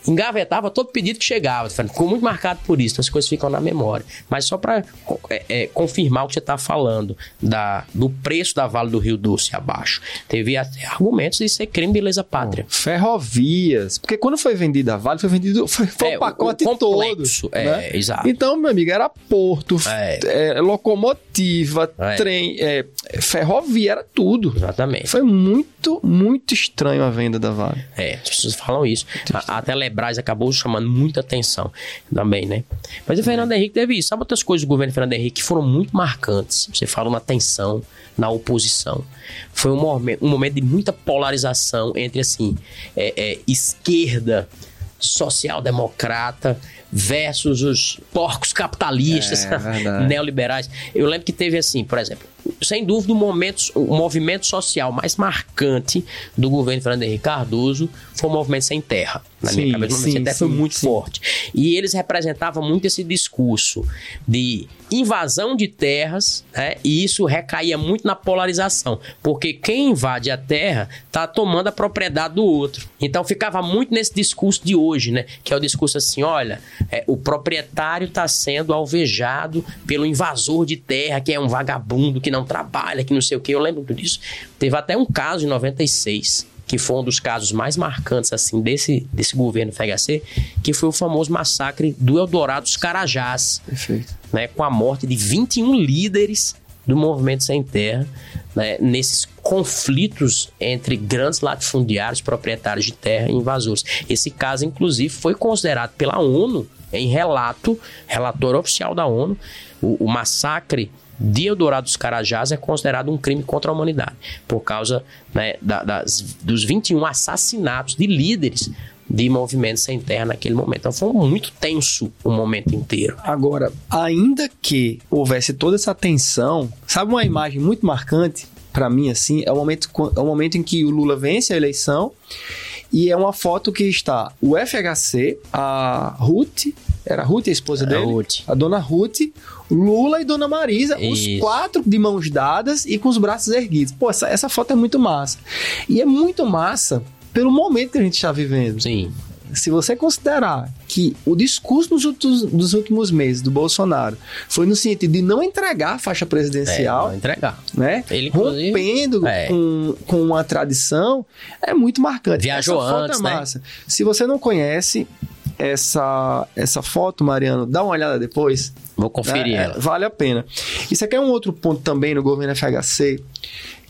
engavetava todo pedido que chegava. Ficou muito marcado por isso, então as coisas ficam na memória. Mas só para é, é, confirmar o que você está falando da, do preço da Vale do Rio Doce abaixo. Teve até argumentos de ser crime de lesa pátria. Ferrovias. Porque quando foi vendida a Vale, foi vendido foi, foi é, o pacote o todo. É, né? exato. Então, meu amigo, era porto, é. É, locomotiva, é. trem, ferrovia, era tudo. Exatamente. Foi muito, muito estranho a venda da Vale. É, as pessoas falam isso. A, a Telebrás acabou chamando muita atenção também, né? Mas o Fernando Henrique teve isso. Sabe outras coisas do governo Fernando Henrique que foram muito marcantes? Você fala na tensão, na oposição. Foi um momento, um momento de muita polarização entre, assim, é, é, social-democrata versus os porcos capitalistas, é, neoliberais. Eu lembro que teve assim, por exemplo, sem dúvida, o, momento, o movimento social mais marcante do governo Fernando Henrique Cardoso foi o movimento sem terra. Na sim, minha cabeça, o movimento sim, sem terra sim, foi muito forte. E eles representavam muito esse discurso de invasão de terras, né? e isso recaía muito na polarização, porque quem invade a terra está tomando a propriedade do outro. Então ficava muito nesse discurso de hoje, né? que é o discurso assim: olha, é, o proprietário está sendo alvejado pelo invasor de terra, que é um vagabundo que não trabalha, que não sei o que. Eu lembro disso. Teve até um caso em 96 que foi um dos casos mais marcantes assim desse, desse governo FHC, que foi o famoso massacre do Eldorado dos Carajás. Perfeito. Né, com a morte de 21 líderes do movimento sem terra, né, nesses conflitos entre grandes latifundiários, proprietários de terra e invasores. Esse caso, inclusive, foi considerado pela ONU em relato, relatório oficial da ONU, o, o massacre de Eldorado dos Carajás é considerado um crime contra a humanidade, por causa né, da, das, dos 21 assassinatos de líderes de movimentos sem terra naquele momento. Então foi muito tenso o momento inteiro. Agora, ainda que houvesse toda essa tensão, sabe uma imagem muito marcante para mim assim, é o momento é o momento em que o Lula vence a eleição e é uma foto que está o FHC, a Ruth, era a Ruth a esposa dele? A, Ruth. a dona Ruth, Lula e Dona Marisa, Isso. os quatro de mãos dadas e com os braços erguidos. Pô, essa, essa foto é muito massa. E é muito massa pelo momento que a gente está vivendo. Sim. Se você considerar que o discurso dos últimos, dos últimos meses do Bolsonaro foi no sentido de não entregar a faixa presidencial, é, não entregar, né? Ele rompendo é. com, com uma tradição, é muito marcante. Viajou Essa antes, é massa. Né? Se você não conhece essa essa foto, Mariano, dá uma olhada depois. Vou conferir né? ela. Vale a pena. Isso aqui é um outro ponto também no governo FHC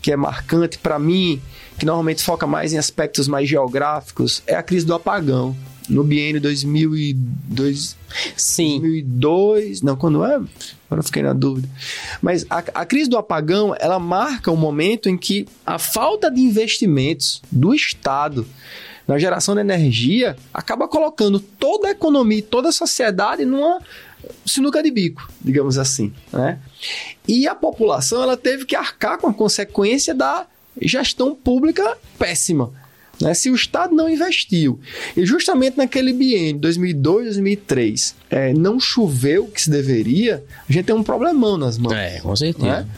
que é marcante para mim, que normalmente foca mais em aspectos mais geográficos, é a crise do apagão. No biênio 2002, Sim. 2002, não, quando é? Agora eu fiquei na dúvida. Mas a, a crise do apagão, ela marca um momento em que a falta de investimentos do Estado na geração de energia acaba colocando toda a economia e toda a sociedade numa sinuca de bico, digamos assim, né? E a população ela teve que arcar com a consequência da gestão pública péssima. Né? Se o Estado não investiu, e justamente naquele biênio, 2002, 2003, é, não choveu o que se deveria, a gente tem um problemão nas mãos. É, com certeza. Né?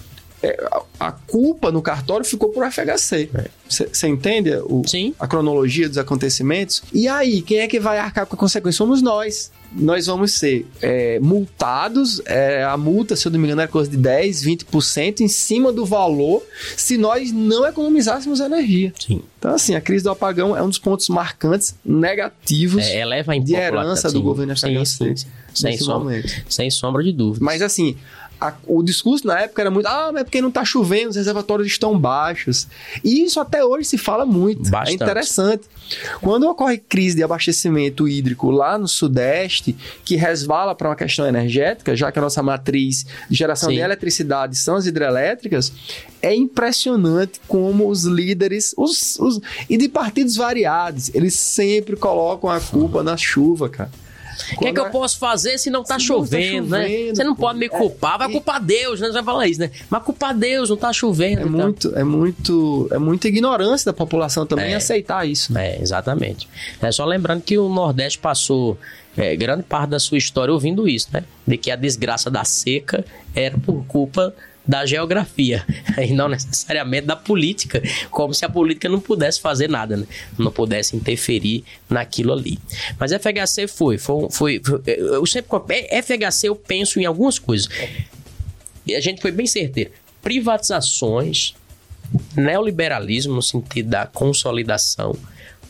É, a, culpa no cartório ficou por FHC. Você é. entende o, Sim. a cronologia dos acontecimentos? E aí, quem é que vai arcar com a consequência? Somos nós nós vamos ser é, multados. É, a multa, se eu não me engano, é coisa de 10, 20% em cima do valor se nós não economizássemos energia. Sim. Então, assim, a crise do apagão é um dos pontos marcantes negativos é, eleva a de herança do governo FHC. Sim, sim. Sem, sombra, sem sombra de dúvida. Mas, assim, a, o discurso na época era muito, ah, mas é porque não está chovendo, os reservatórios estão baixos. E isso até hoje se fala muito. É Bastante. É interessante. Quando ocorre crise de abastecimento hídrico lá no Sudeste, que resvala para uma questão energética, já que a nossa matriz de geração Sim. de eletricidade são as hidrelétricas, é impressionante como os líderes, os, os, e de partidos variados, eles sempre colocam a culpa na chuva, cara. O que é que eu posso fazer se não tá, Se não tá chovendo, né? chovendo, Você não pô. pode me culpar, vai culpar Deus, né? Você vai falar isso, né? Mas culpar Deus, não tá chovendo. É e tal. muito, é muito, é muita ignorância da população também É. aceitar isso. né? É, exatamente. É só lembrando que o Nordeste passou é, grande parte da sua história ouvindo isso, né? De que a desgraça da seca era por culpa da geografia e não necessariamente da política, como se a política não pudesse fazer nada, né? não pudesse interferir naquilo ali. Mas FHC foi, foi, foi, foi- eu sempre FHC eu penso em algumas coisas. E a gente foi bem certeiro. Privatizações, neoliberalismo no sentido da consolidação,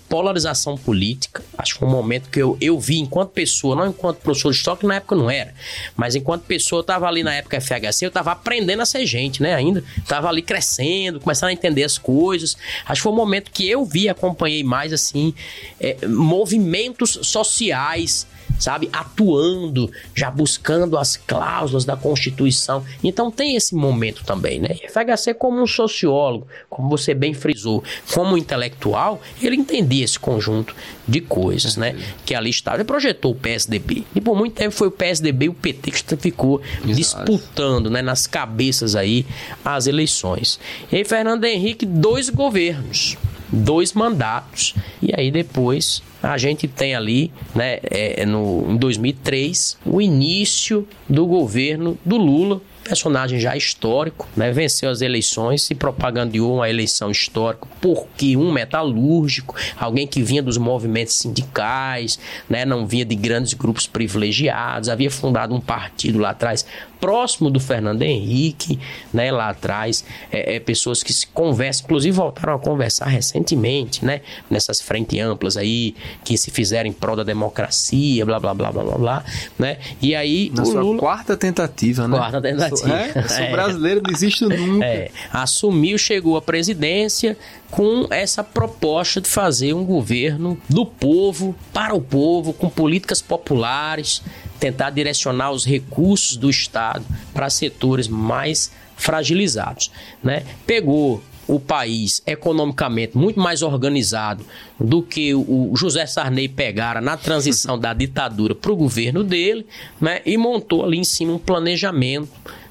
polarização política. Acho que foi um momento que eu, eu vi enquanto pessoa, não enquanto professor de história, que na época não era, mas enquanto pessoa, eu estava ali na época FHC, eu estava aprendendo a ser gente, né? Ainda estava ali crescendo, começando a entender as coisas. Acho que foi um momento que eu vi, acompanhei mais assim, é, movimentos sociais sabe, atuando, já buscando as cláusulas da Constituição. Então tem esse momento também, né? E FHC como um sociólogo, como você bem frisou, como um intelectual, ele entendia esse conjunto de coisas, né? Que ali estava. Ele projetou o PSDB. E por muito tempo foi o PSDB e o PT que ficou disputando, né, nas cabeças aí as eleições. E aí Fernando Henrique, dois governos dois mandatos. E aí depois a gente tem ali, né, é, no, em 2003, o início do governo do Lula, personagem já histórico, né, venceu as eleições, se propagandeou uma eleição histórica porque um metalúrgico, alguém que vinha dos movimentos sindicais, né, não vinha de grandes grupos privilegiados, havia fundado um partido lá atrás próximo do Fernando Henrique, né, lá atrás, é, é, pessoas que se conversam, inclusive voltaram a conversar recentemente, né, nessas frentes amplas aí, que se fizeram em prol da democracia, blá, blá, blá, blá, blá, blá, né, e aí Na sua Lula... quarta tentativa, né? Quarta tentativa. Sou, é, eu sou É. brasileiro, não desisto nunca. É, assumiu, chegou à presidência com essa proposta de fazer um governo do povo, para o povo, com políticas populares, tentar direcionar os recursos do Estado para setores mais fragilizados. Né? Pegou o país economicamente muito mais organizado do que o José Sarney pegara na transição da ditadura para o governo dele, né? e montou ali em cima um planejamento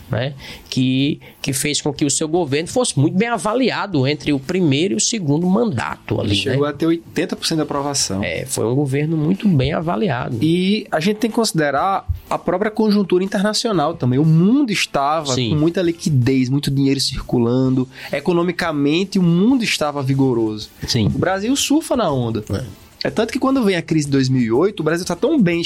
né, que, que fez com que o seu governo fosse muito bem avaliado entre o primeiro e o segundo mandato ali. Chegou né? a ter 80% de aprovação. É, foi um governo muito bem avaliado. E a gente tem que considerar a própria conjuntura internacional também. O mundo estava Sim. com muita liquidez, muito dinheiro circulando. Economicamente, o mundo estava vigoroso. Sim. O Brasil surfa na onda. É tanto que quando vem a crise de 2008, o Brasil está tão bem,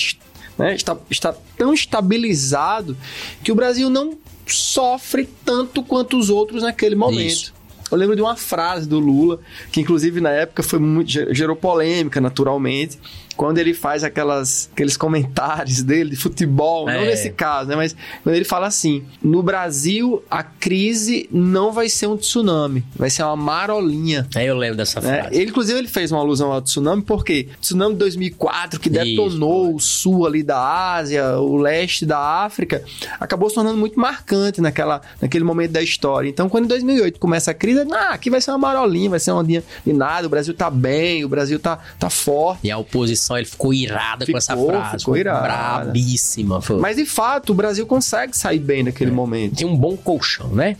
né, está, está tão estabilizado que o Brasil não sofre tanto quanto os outros naquele momento. Isso. Eu lembro de uma frase do Lula, que inclusive na época foi muito, gerou polêmica, naturalmente, quando ele faz aquelas, aqueles comentários dele de futebol, não É. nesse caso, né? Mas quando ele fala assim: no Brasil a crise não vai ser um tsunami, vai ser uma marolinha. Aí eu lembro dessa né? frase. Ele, inclusive, ele fez uma alusão ao tsunami, porque tsunami de 2004, que detonou Isso, o sul ali da Ásia, o leste da África, acabou se tornando muito marcante naquela, naquele momento da história. Então, quando em 2008 começa a crise, ah, aqui vai ser uma marolinha, vai ser uma ondinha de nada, o Brasil tá bem, o Brasil tá, tá forte. E a oposição ele ficou irada com essa Ficou, frase. ficou irada. Brabíssima. Foi. Mas, de fato, o Brasil consegue sair bem naquele momento. Tem um bom colchão, né?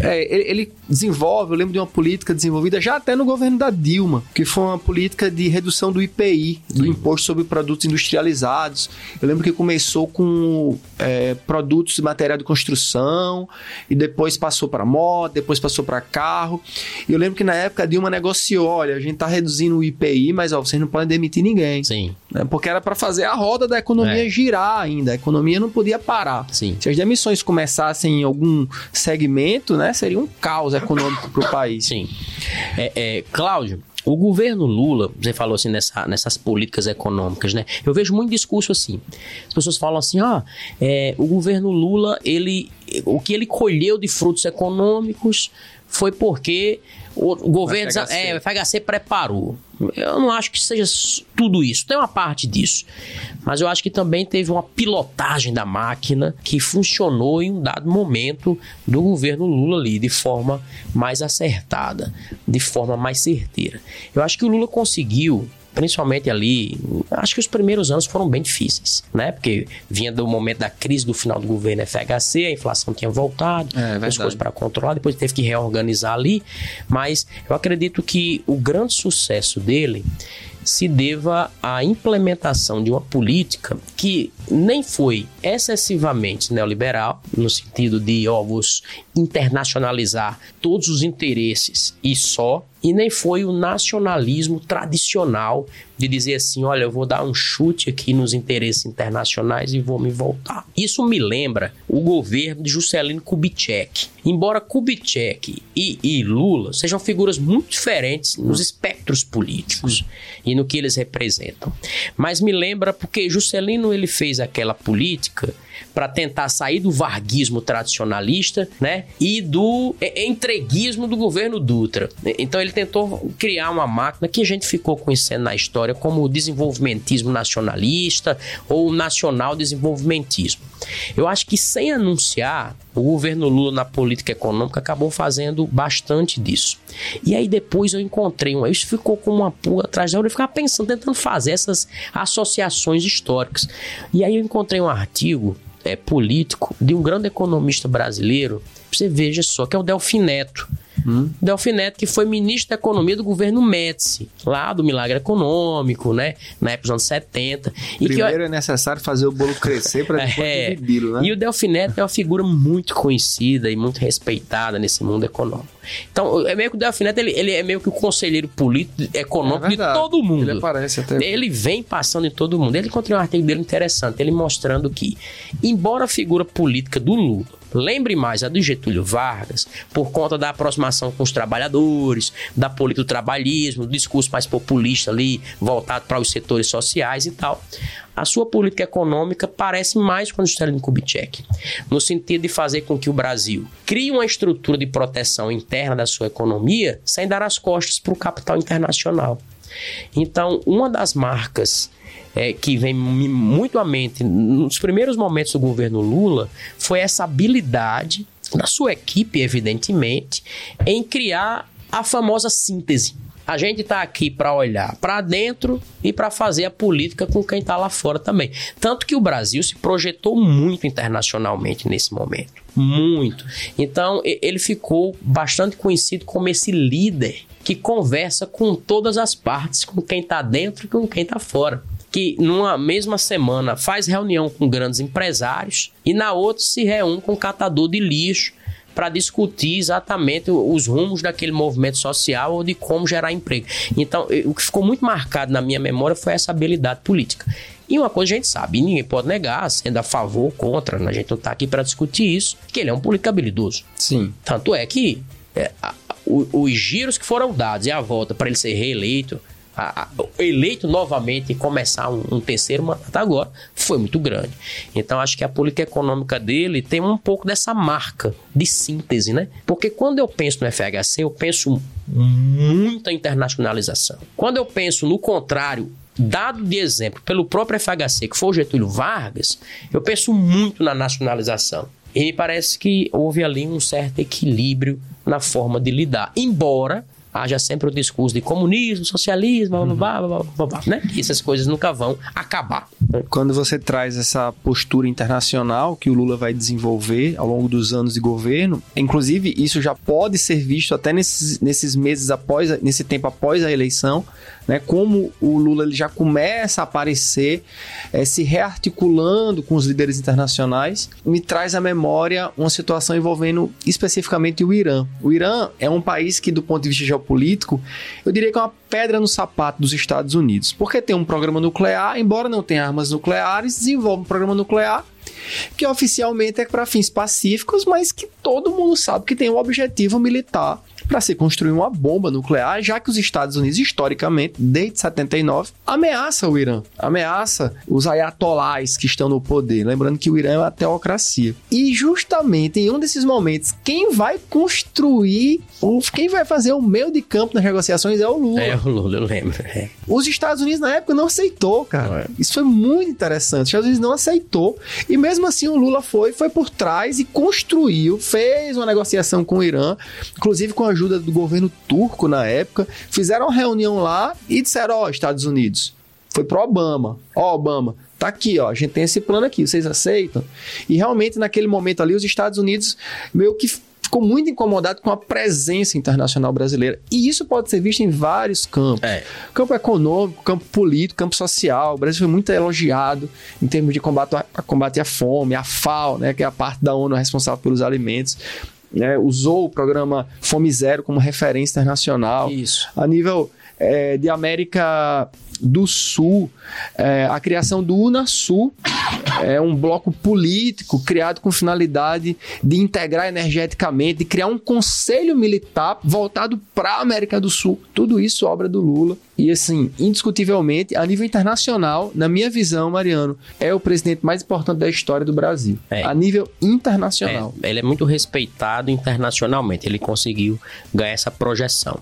É, ele, ele desenvolve, eu lembro de uma política desenvolvida já até no governo da Dilma, que foi uma política de redução do IPI, do Imposto sobre Produtos Industrializados. Eu lembro que começou com é, produtos de material de construção, e depois passou para moto, depois passou para carro. E eu lembro que na época a Dilma negociou: olha, a gente está reduzindo o IPI, mas ó, vocês não podem demitir ninguém. Sim, né? Porque era para fazer a roda da economia É. girar ainda. A economia não podia parar. sim. Se as demissões começassem em algum segmento, né, seria um caos econômico para o país. Sim. É, é, Cláudio, o governo Lula, você falou assim nessa- nessas políticas econômicas, né? Eu vejo muito discurso assim. As pessoas falam assim, ah, é, o governo Lula, ele, o que ele colheu de frutos econômicos foi porque o governo FHC. é, o FHC preparou. Eu não acho que seja tudo isso. Tem uma parte disso. Mas eu acho que também teve uma pilotagem da máquina que funcionou em um dado momento do governo Lula ali, de forma mais acertada, de forma mais certeira. Eu acho que o Lula conseguiu principalmente ali, acho que os primeiros anos foram bem difíceis, né? Porque vinha do momento da crise do final do governo FHC, a inflação tinha voltado, É, as coisas para controlar, depois teve que reorganizar ali, mas eu acredito que o grande sucesso dele se deva à implementação de uma política que nem foi excessivamente neoliberal, no sentido de, ó, internacionalizar todos os interesses e só, e nem foi o nacionalismo tradicional de dizer assim, olha, eu vou dar um chute aqui nos interesses internacionais e vou me voltar. Isso me lembra o governo de Juscelino Kubitschek. Embora Kubitschek e, e Lula sejam figuras muito diferentes nos espectros políticos e no que eles representam, mas me lembra porque Juscelino ele fez aquela política para tentar sair do varguismo tradicionalista, né, e do entreguismo do governo Dutra. Então ele tentou criar uma máquina que a gente ficou conhecendo na história como o desenvolvimentismo nacionalista ou nacional desenvolvimentismo. Eu acho que sem anunciar, o governo Lula na política econômica acabou fazendo bastante disso. E aí depois eu encontrei um, isso ficou como uma pulga atrás da hora, eu ficava pensando, tentando fazer essas associações históricas. E aí eu encontrei um artigo é, político de um grande economista brasileiro, você veja só, que é o Delfim Neto. Hum. Delfim Neto, que foi ministro da Economia do governo Médici, lá do Milagre Econômico, né? Na época dos anos 70. E Primeiro que, é necessário fazer o bolo crescer para depois é, dividi-lo, né? E o Delfim Neto é uma figura muito conhecida e muito respeitada nesse mundo econômico. Então, é meio que o Delfim Neto, ele, ele é meio que o conselheiro político, econômico é de todo mundo. Ele aparece até. Ele vem passando em todo mundo. Ele encontrei um artigo dele interessante, ele mostrando que, embora a figura política do Lula lembre mais a do Getúlio Vargas, por conta da aproximação com os trabalhadores, da política do trabalhismo, do discurso mais populista ali, voltado para os setores sociais e tal. A sua política econômica parece mais com a Juscelino Kubitschek, no sentido de fazer com que o Brasil crie uma estrutura de proteção interna da sua economia sem dar as costas para o capital internacional. Então, uma das marcas é, que vem muito à mente nos primeiros momentos do governo Lula foi essa habilidade da sua equipe, evidentemente, em criar a famosa síntese. A gente está aqui para olhar para dentro e para fazer a política com quem está lá fora também. Tanto que o Brasil se projetou muito internacionalmente nesse momento. Muito. Então, ele ficou bastante conhecido como esse líder que conversa com todas as partes, com quem está dentro e com quem está fora que numa mesma semana faz reunião com grandes empresários e na outra se reúne com catador de lixo para discutir exatamente os rumos daquele movimento social ou de como gerar emprego. Então, o que ficou muito marcado na minha memória foi essa habilidade política. E uma coisa a gente sabe, e ninguém pode negar, sendo a favor ou contra, né? a gente não está aqui para discutir isso, que ele é um político habilidoso. Sim. Tanto é que é, os giros que foram dados e a volta para ele ser reeleito a, a, eleito novamente e começar um, um, terceiro mandato agora foi muito grande. Então acho que a política econômica dele tem um pouco dessa marca de síntese, né? Porque quando eu penso no FHC, eu penso muita internacionalização. Quando eu penso no contrário, dado de exemplo pelo próprio FHC, que foi o Getúlio Vargas, eu penso muito na nacionalização. E me parece que houve ali um certo equilíbrio na forma de lidar. Embora haja sempre o discurso de comunismo, socialismo, uhum. blá, blá, blá, blá, né? Essas coisas nunca vão acabar. Quando você traz essa postura internacional que o Lula vai desenvolver ao longo dos anos de governo, inclusive isso já pode ser visto até nesses, nesses meses após, nesse tempo após a eleição, né? Como o Lula ele já começa a aparecer, é, se rearticulando com os líderes internacionais, me traz à memória uma situação envolvendo especificamente o Irã. O Irã é um país que, do ponto de vista geopolítico, eu diria que é uma pedra no sapato dos Estados Unidos, porque tem um programa nuclear, embora não tenha armas nucleares, desenvolve um programa nuclear que oficialmente é para fins pacíficos, mas que todo mundo sabe que tem um objetivo militar para se construir uma bomba nuclear, já que os Estados Unidos, historicamente, desde 79, ameaça o Irã, ameaça os ayatolás que estão no poder. Lembrando que o Irã é uma teocracia. E justamente em um desses momentos, quem vai construir, quem vai fazer o meio de campo nas negociações é o Lula. É o Lula, eu lembro. É. Os Estados Unidos na época não aceitou, cara. É. Isso foi muito interessante. Os Estados Unidos não aceitou. E mesmo assim o Lula foi, foi por trás e construiu, fez uma negociação com o Irã, inclusive com a ajuda do governo turco na época, fizeram uma reunião lá e disseram: Ó, oh, Estados Unidos, foi pro Obama. Ó, oh, Obama, tá aqui, ó, a gente tem esse plano aqui, vocês aceitam? E realmente, naquele momento ali, os Estados Unidos meio que ficou muito incomodado com a presença internacional brasileira. E isso pode ser visto em vários campos. É. Campo econômico, campo político, campo social. O Brasil foi muito elogiado em termos de combate a, combate à fome, a FAO, né, que é a parte da ONU responsável pelos alimentos. Né, usou o programa Fome Zero como referência internacional. Isso. A nível é, de América do Sul, é, a criação do Unasul, é um bloco político criado com finalidade de integrar energeticamente, de criar um conselho militar voltado para a América do Sul. Tudo isso obra do Lula. E assim, indiscutivelmente, a nível internacional, na minha visão, Mariano, é o presidente mais importante da história do Brasil. É. A nível internacional. É, ele é muito respeitado internacionalmente. Ele conseguiu ganhar essa projeção.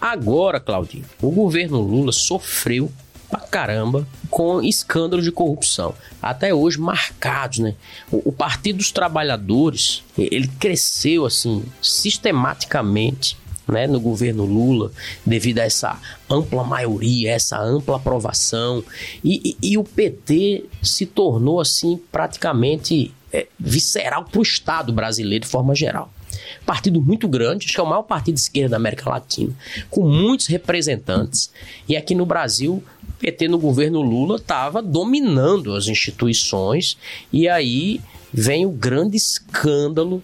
Agora, Claudinho, o governo Lula sofreu pra caramba com escândalos de corrupção. Até hoje marcados, né? O, o, Partido dos Trabalhadores, ele cresceu assim, sistematicamente. Né, no governo Lula, devido a essa ampla maioria, essa ampla aprovação, e, e, e o PT se tornou assim praticamente é, visceral para o Estado brasileiro de forma geral. Partido muito grande, acho que é o maior partido de esquerda da América Latina, com muitos representantes. E aqui no Brasil, PT no governo Lula estava dominando as instituições, e aí vem o grande escândalo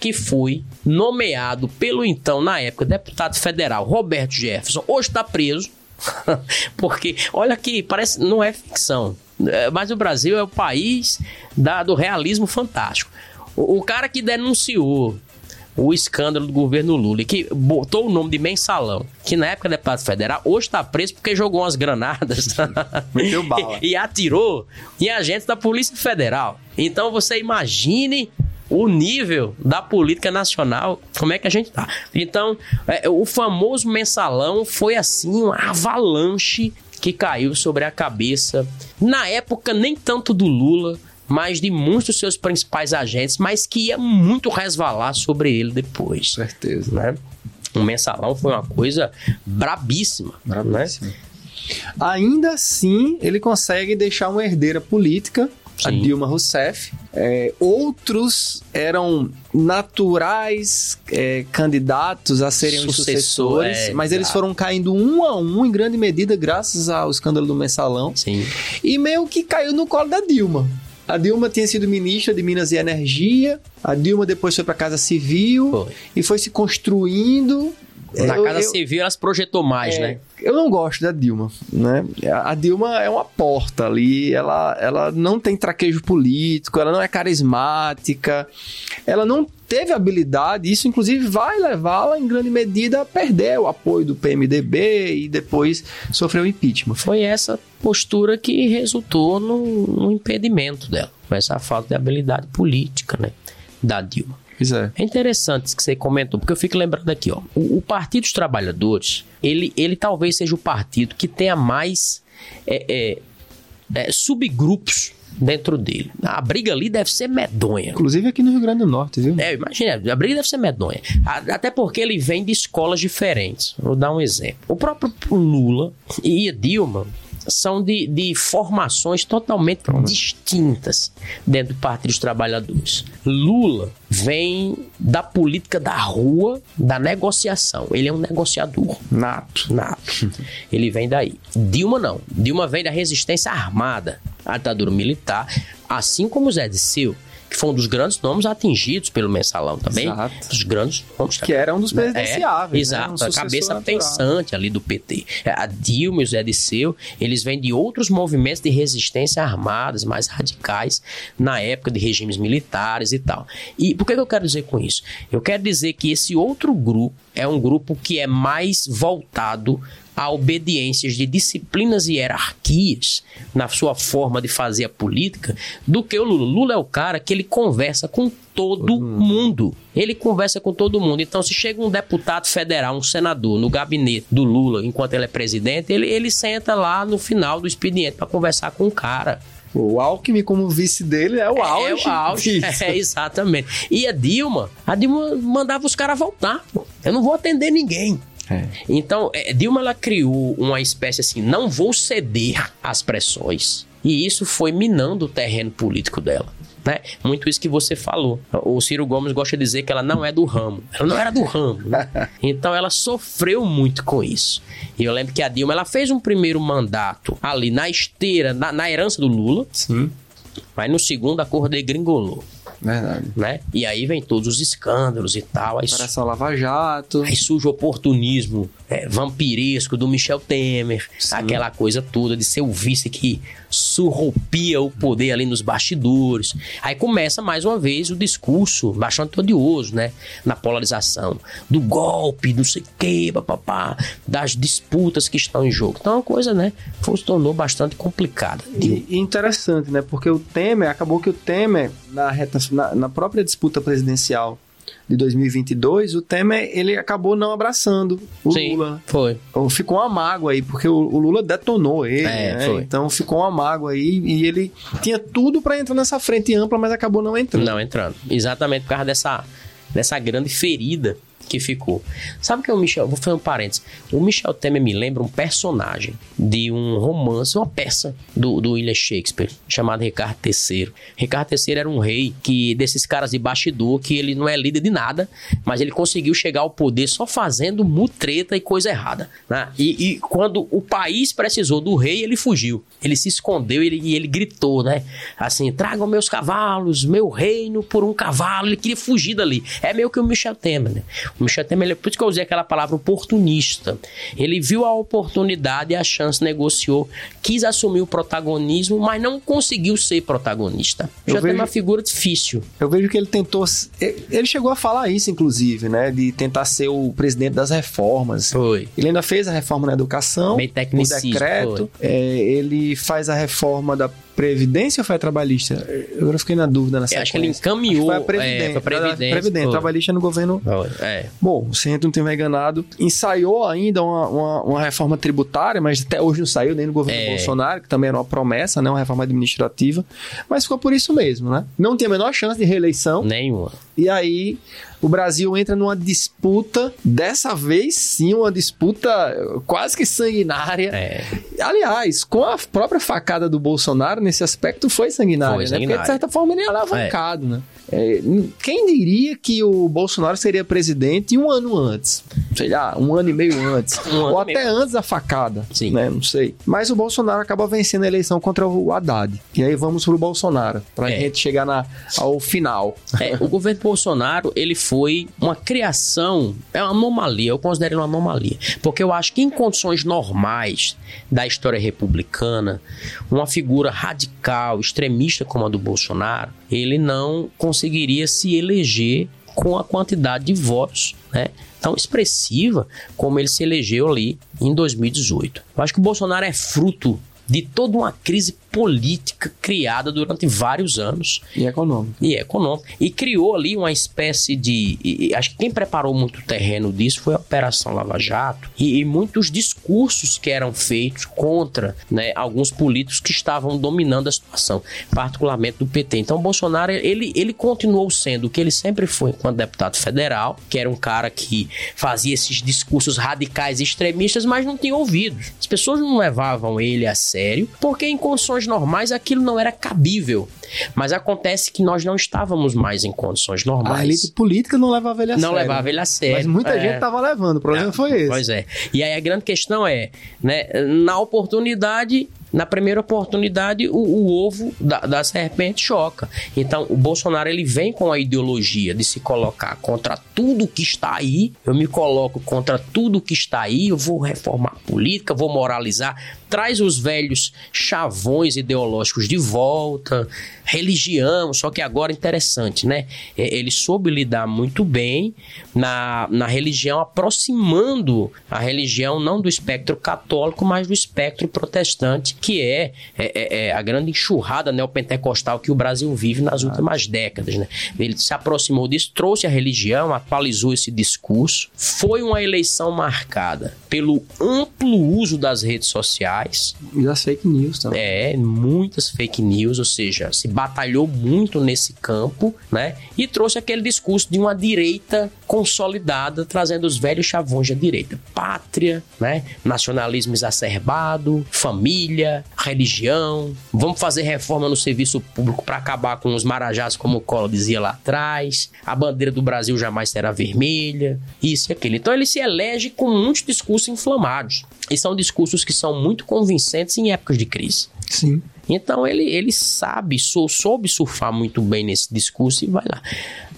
que foi nomeado pelo então, na época, deputado federal Roberto Jefferson, hoje está preso. Porque, olha aqui, parece não é ficção, é, mas o Brasil é o país da, do realismo fantástico. O, o cara que denunciou o escândalo do governo Lula, que botou o nome de mensalão, que na época deputado federal, hoje está preso porque jogou umas granadas Meteu bala. e, e atirou em agentes da Polícia Federal. Então você imagine o nível da política nacional, como é que a gente tá. Então, é, o famoso mensalão foi assim, uma avalanche que caiu sobre a cabeça, na época nem tanto do Lula, mas de muitos dos seus principais agentes, mas que ia muito resvalar sobre ele depois. Certeza. Né? O mensalão foi uma coisa brabíssima. Brabíssima. Né? Ainda assim, ele consegue deixar uma herdeira política Sim. a Dilma Rousseff. É, outros eram naturais é, candidatos a serem Sucessor, os sucessores, é, mas eles foram caindo um a um, em grande medida, graças ao escândalo do mensalão. Sim. E meio que caiu no colo da Dilma. A Dilma tinha sido ministra de Minas e Energia. A Dilma depois foi para a Casa Civil foi. e foi se construindo. Na eu, Casa eu, Civil ela se projetou mais, é, né? Eu não gosto da Dilma, né? A Dilma é uma porta ali, ela, ela não tem traquejo político, ela não é carismática, ela não teve habilidade, isso inclusive vai levá-la em grande medida a perder o apoio do PMDB e depois sofrer o impeachment. Foi essa postura que resultou no, no impedimento dela, foi essa falta de habilidade política, né, da Dilma. É. é. interessante isso que você comentou, porque eu fico lembrando aqui, ó. O, o, Partido dos Trabalhadores, ele, ele talvez seja o partido que tenha mais é, é, é subgrupos dentro dele. A briga ali deve ser medonha. Inclusive aqui no Rio Grande do Norte, viu? É, imagina, a briga deve ser medonha. Até porque ele vem de escolas diferentes. Vou dar um exemplo. O próprio Lula e a Dilma são de, de formações totalmente distintas dentro do Partido dos Trabalhadores. Lula vem da política da rua, da negociação. Ele é um negociador. Nato. Nato. Ele vem daí. Dilma não. Dilma vem da resistência armada, a ditadura militar, assim como Zé de Seu que foi um dos grandes nomes atingidos pelo mensalão também. Exato. Dos grandes nomes. Que era um dos né? presidenciáveis. É, né? exato, um a cabeça natural. pensante ali do PT. A Dilma e o Zé Disseu, eles vêm de outros movimentos de resistência armadas, mais radicais, na época de regimes militares e tal. E por que eu quero dizer com isso? Eu quero dizer que esse outro grupo é um grupo que é mais voltado a obediências de disciplinas e hierarquias na sua forma de fazer a política do que o Lula. Lula é o cara que ele conversa com todo mundo. Ele conversa com todo mundo. Então, se chega um deputado federal, um senador, no gabinete do Lula, enquanto ele é presidente, ele, ele senta lá no final do expediente para conversar com o cara. O Alckmin, como vice dele, é o auge. É o auge. É, exatamente. E a Dilma, a Dilma mandava os caras voltar. Eu não vou atender ninguém. É. Então, é, Dilma ela criou uma espécie assim, não vou ceder às pressões. E isso foi minando o terreno político dela. Né? Muito isso que você falou. O Ciro Gomes gosta de dizer que ela não é do ramo. Ela não era do ramo. Né? Então ela sofreu muito com isso. E eu lembro que a Dilma ela fez um primeiro mandato ali na esteira, na, na herança do Lula. Sim. Mas no segundo a cor degringolou. Verdade. Né? E aí vem todos os escândalos e tal. Aí, a Lava Jato. aí surge o oportunismo é, vampiresco do Michel Temer. Sim. Aquela coisa toda de ser o vice que surrupia o poder ali nos bastidores. Aí começa mais uma vez o discurso bastante odioso, né? Na polarização. Do golpe, não sei o quê, papapá, das disputas que estão em jogo. Então a coisa, né? Foi, se tornou bastante complicada. E, e interessante, né? Porque o Temer, acabou que o Temer, na, reta, na, na própria disputa presidencial de 2022, o Temer ele acabou não abraçando o Sim, Lula. foi. Então, Ficou uma mágoa aí, porque o, o Lula detonou ele, É, né? foi. Então ficou uma mágoa aí e ele tinha tudo para entrar nessa frente ampla, mas acabou não entrando. Não entrando. Exatamente por causa dessa, dessa grande ferida que ficou. Sabe que o Michel? Vou fazer um parênteses. O Michel Temer me lembra um personagem de um romance, uma peça do, do William Shakespeare, chamado Ricardo III. Ricardo III era um rei que desses caras de bastidor, que ele não é líder de nada, mas ele conseguiu chegar ao poder só fazendo mutreta e coisa errada. Né? E, e quando o país precisou do rei, ele fugiu. Ele se escondeu ele, e ele gritou, né? Assim, tragam meus cavalos, meu reino por um cavalo. Ele queria fugir dali. É meio que o Michel Temer, né? Michel Temer, por isso que eu usei aquela palavra oportunista. Ele viu a oportunidade e a chance, negociou, quis assumir o protagonismo, mas não conseguiu ser protagonista. Eu Já tem vejo- uma figura difícil. Eu vejo que ele tentou. Ele chegou a falar isso, inclusive, né? De tentar ser o presidente das reformas. Foi. Ele ainda fez a reforma na educação, Meio o decreto. É, ele faz a reforma da Previdência ou foi a trabalhista? Eu agora fiquei na dúvida nessa acho que ele encaminhou. Foi a Previdência. É, foi a Previdência. Previdência. Trabalhista no governo É. Bom, o Centro não tem enganado. Ensaiou ainda uma, uma, uma reforma tributária, mas até hoje não saiu nem no governo É. Bolsonaro, que também era uma promessa, né? Uma reforma administrativa. Mas ficou por isso mesmo, né? Não tem a menor chance de reeleição. Nenhuma. E aí o Brasil entra numa disputa, dessa vez sim, uma disputa quase que sanguinária. É. Aliás, com a própria facada do Bolsonaro, nesse aspecto, foi sanguinária, Foi né? sanguinária. Porque, de certa forma, ele é alavancado, né? É, quem diria que o Bolsonaro seria presidente um ano antes? Sei lá, um ano e meio antes. Um ou até antes da facada. Sim. Né? Não sei. Mas o Bolsonaro acaba vencendo a eleição contra o Haddad. E aí vamos pro Bolsonaro, pra É. gente chegar na, ao final. É, o governo Bolsonaro, ele foi uma criação, é uma anomalia, eu considero uma anomalia. Porque eu acho que em condições normais da história republicana, uma figura radical, extremista como a do Bolsonaro, ele não conseguiria se eleger com a quantidade de votos, né? Tão expressiva como ele se elegeu ali em 2018. Eu acho que o Bolsonaro é fruto de toda uma crise política criada durante vários anos E econômico. e econômico. E criou ali uma espécie de. e- acho que quem preparou muito o terreno disso foi a Operação Lava Jato e, e muitos discursos que eram feitos contra né, alguns políticos que estavam dominando a situação, particularmente do PT. Então, o Bolsonaro ele, ele continuou sendo o que ele sempre foi enquanto deputado federal, que era um cara que fazia esses discursos radicais e extremistas, mas não tinha ouvidos. As pessoas não levavam ele a sério, porque em condições normais aquilo não era cabível. Mas acontece que nós não estávamos mais em condições A normais. elite política não levava ele a não sério. levava ele a sério. Mas muita É. gente tava levando, o problema foi esse. Pois é. E aí a grande questão é, né, na oportunidade, na primeira oportunidade, o, o ovo da, da serpente choca. Então, o Bolsonaro ele vem com a ideologia de se colocar contra tudo que está aí. Eu me coloco contra tudo que está aí. Eu vou reformar a política, vou moralizar. Traz os velhos chavões ideológicos de volta, religião. Só que agora interessante, né? Ele soube lidar muito bem na, na religião, aproximando a religião não do espectro católico, mas do espectro protestante, que é, é- é- é a grande enxurrada neopentecostal que o Brasil vive nas últimas décadas. Né? Ele se aproximou disso, trouxe a religião, atualizou esse discurso. Foi uma eleição marcada pelo amplo uso das redes sociais E das fake news também. É, muitas fake news, ou seja, se batalhou muito nesse campo, né? E trouxe aquele discurso de uma direita consolidada, trazendo os velhos chavões da direita. Pátria, né? Nacionalismo exacerbado, família, religião. Vamos fazer reforma no serviço público para acabar com os marajás, como o Collor dizia lá atrás. A bandeira do Brasil jamais será vermelha. Isso e aquilo. Então ele se elege com muitos discursos inflamados. E são discursos que são muito convincentes em épocas de crise. Sim. Então ele, ele sabe, sou, soube surfar muito bem nesse discurso e vai lá.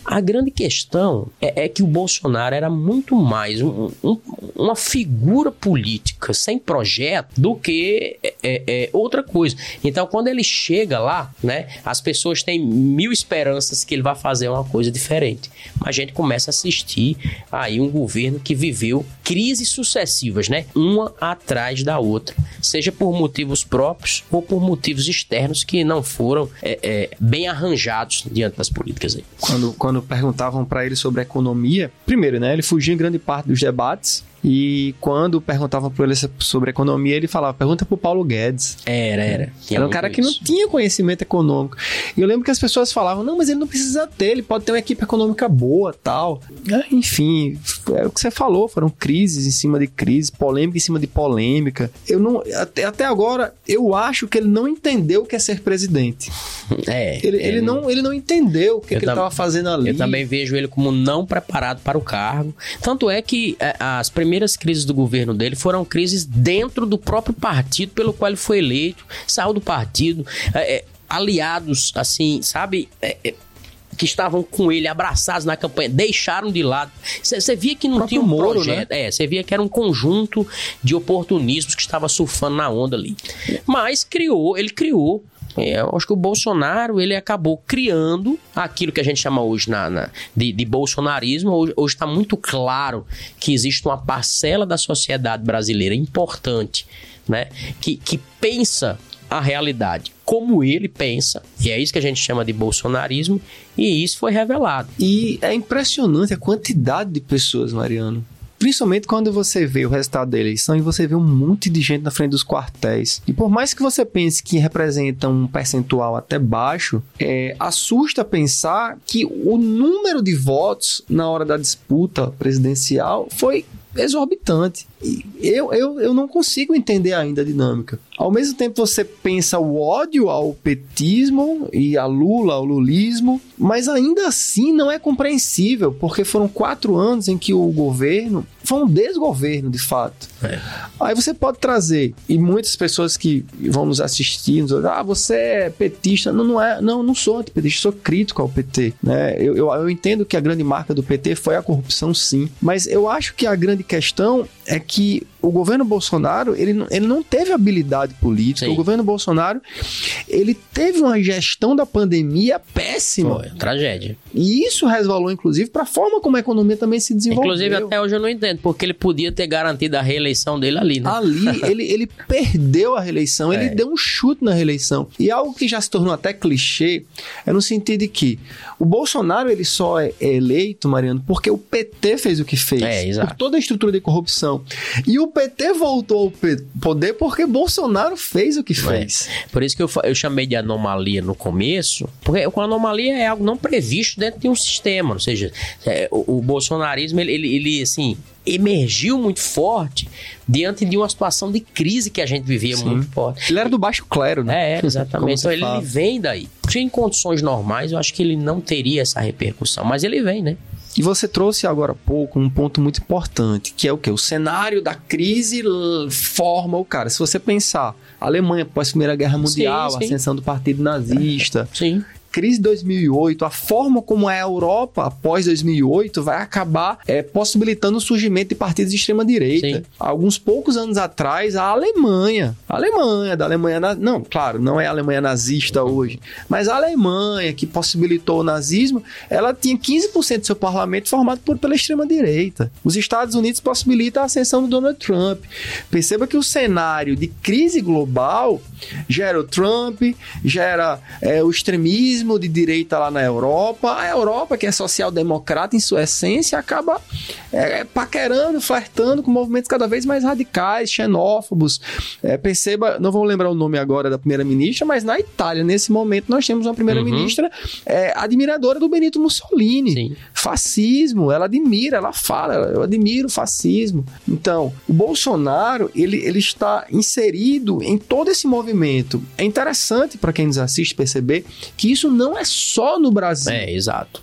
A grande questão é, é que o Bolsonaro era muito mais um, um, uma figura política sem projeto do que é, é, é, outra coisa. Então, quando ele chega lá, né, as pessoas têm mil esperanças que ele vai fazer uma coisa diferente. Mas a gente começa a assistir aí um governo que viveu crises sucessivas, né, uma atrás da outra, seja por motivos próprios ou por motivos externos que não foram é, é, bem arranjados diante das políticas aí. Quando, quando perguntavam para ele sobre economia, primeiro, né, ele fugia em grande parte dos debates e quando perguntavam para ele sobre economia, ele falava: pergunta pro Paulo Guedes. Era, era. Tinha era um cara que isso. não tinha conhecimento econômico. E eu lembro que as pessoas falavam: não, mas ele não precisa ter, ele pode ter uma equipe econômica boa tal. Ah, enfim, é o que você falou: foram crises em cima de crises, polêmica em cima de polêmica. Eu não. Até, até agora, eu acho que ele não entendeu o que é ser presidente. É. Ele, ele, não, ele não entendeu o que, que ele estava fazendo ali. Eu também vejo ele como não preparado para o cargo. Tanto é que é, as primeiras primeiras crises do governo dele foram crises dentro do próprio partido pelo qual ele foi eleito, saiu do partido, é, é, aliados, assim, sabe? É, é que estavam com ele abraçados na campanha, deixaram de lado. Você via que não tinha um Moro, projeto. Né? É, você via que era um conjunto de oportunismos que estava surfando na onda ali. Mas criou, ele criou eu acho que o Bolsonaro ele acabou criando aquilo que a gente chama hoje na, na de, de, bolsonarismo. Hoje está muito claro que existe uma parcela da sociedade brasileira importante, né, que, que pensa a realidade como ele pensa, e é isso que a gente chama de bolsonarismo, e isso foi revelado. E é impressionante a quantidade de pessoas, Mariano, Principalmente quando você vê o resultado da eleição e você vê um monte de gente na frente dos quartéis. E por mais que você pense que representa um percentual até baixo, é, assusta pensar que o número de votos na hora da disputa presidencial foi exorbitante. E eu, eu, eu não consigo entender ainda a dinâmica. Ao mesmo tempo, você pensa o ódio ao petismo e a Lula, ao lulismo, mas ainda assim não é compreensível, porque foram quatro anos em que o governo foi um desgoverno, de fato. É. Aí você pode trazer, e muitas pessoas que vão nos assistir, nos ah, você é petista. Não, não é, não, não sou antipetista, sou crítico ao PT. Né? Eu, eu, eu entendo que a grande marca do PT foi a corrupção, sim, mas eu acho que a grande questão é que o governo Bolsonaro, ele, ele não teve habilidade política. Sim. O governo Bolsonaro, ele teve uma gestão da pandemia péssima. Foi, tragédia. E isso resvalou, inclusive, para a forma como a economia também se desenvolveu. Inclusive, até hoje eu não entendo, porque ele podia ter garantido a reeleição dele ali, né? Ali, ele, ele perdeu a reeleição, é. ele deu um chute na reeleição. E algo que já se tornou até clichê é no sentido de que o Bolsonaro, ele só é eleito, Mariano, porque o PT fez o que fez. É, exato. Por toda a estrutura de corrupção. E o PT voltou ao poder porque Bolsonaro fez o que fez. É. Por isso que eu, eu chamei de anomalia no começo, porque a anomalia é algo não previsto dentro de um sistema, ou seja, é, o, o, bolsonarismo, ele, ele, ele, assim, emergiu muito forte diante de uma situação de crise que a gente vivia Sim. muito forte. Ele era do baixo clero, né? É, exatamente. então ele, ele vem daí. Em condições normais, eu acho que ele não teria essa repercussão, mas ele vem, né? E você trouxe agora há pouco um ponto muito importante, que é o que? O cenário da crise forma o cara. Se você pensar, Alemanha pós Primeira Guerra Mundial, sim, sim. ascensão do Partido Nazista, sim crise de 2008, a forma como é a Europa após 2008 vai acabar é, possibilitando o surgimento de partidos de extrema direita. Alguns poucos anos atrás, a Alemanha, a Alemanha, da Alemanha, não, claro, não é a Alemanha nazista hoje, mas a Alemanha que possibilitou o nazismo, ela tinha 15% do seu parlamento formado por, pela extrema direita. Os Estados Unidos possibilitam a ascensão do Donald Trump. Perceba que o cenário de crise global gera o Trump, gera é, o extremismo fascismo de direita lá na Europa. A Europa, que é social-democrata em sua essência, acaba é, paquerando, flertando com movimentos cada vez mais radicais, xenófobos. É, perceba, não vou lembrar o nome agora da primeira-ministra, mas na Itália, nesse momento, nós temos uma primeira-ministra uhum. é, admiradora do Benito Mussolini. Sim. Fascismo, ela admira, ela fala, eu admiro o fascismo. Então, o Bolsonaro, ele, ele está inserido em todo esse movimento. É interessante para quem nos assiste perceber que isso não é só no Brasil. É, exato.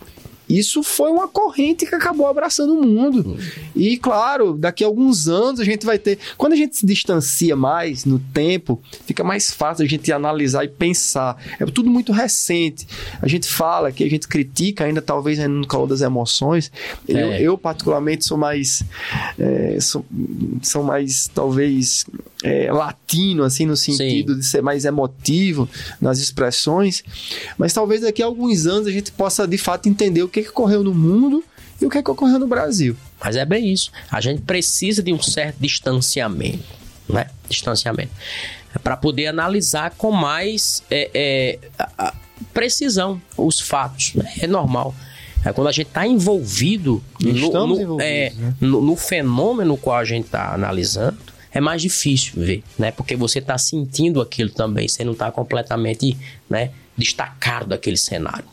Isso foi uma corrente que acabou abraçando o mundo. E, claro, daqui a alguns anos a gente vai ter. Quando a gente se distancia mais no tempo, fica mais fácil a gente analisar e pensar. É tudo muito recente. A gente fala que a gente critica, ainda talvez ainda no calor das emoções. É. Eu, eu, particularmente, sou mais. É, sou, sou mais, talvez, é, latino, assim, no sentido Sim. de ser mais emotivo nas expressões. Mas talvez daqui a alguns anos a gente possa, de fato, entender o que que, que ocorreu no mundo e o que, que ocorreu no Brasil. Mas é bem isso. A gente precisa de um certo distanciamento, né? Distanciamento. Para poder analisar com mais é, é, precisão os fatos. Né? É normal. É quando a gente está envolvido, no, no, é, né? no, no, fenômeno qual a gente está analisando, é mais difícil ver, né? Porque você está sentindo aquilo também, você não está completamente, né? destacado daquele cenário.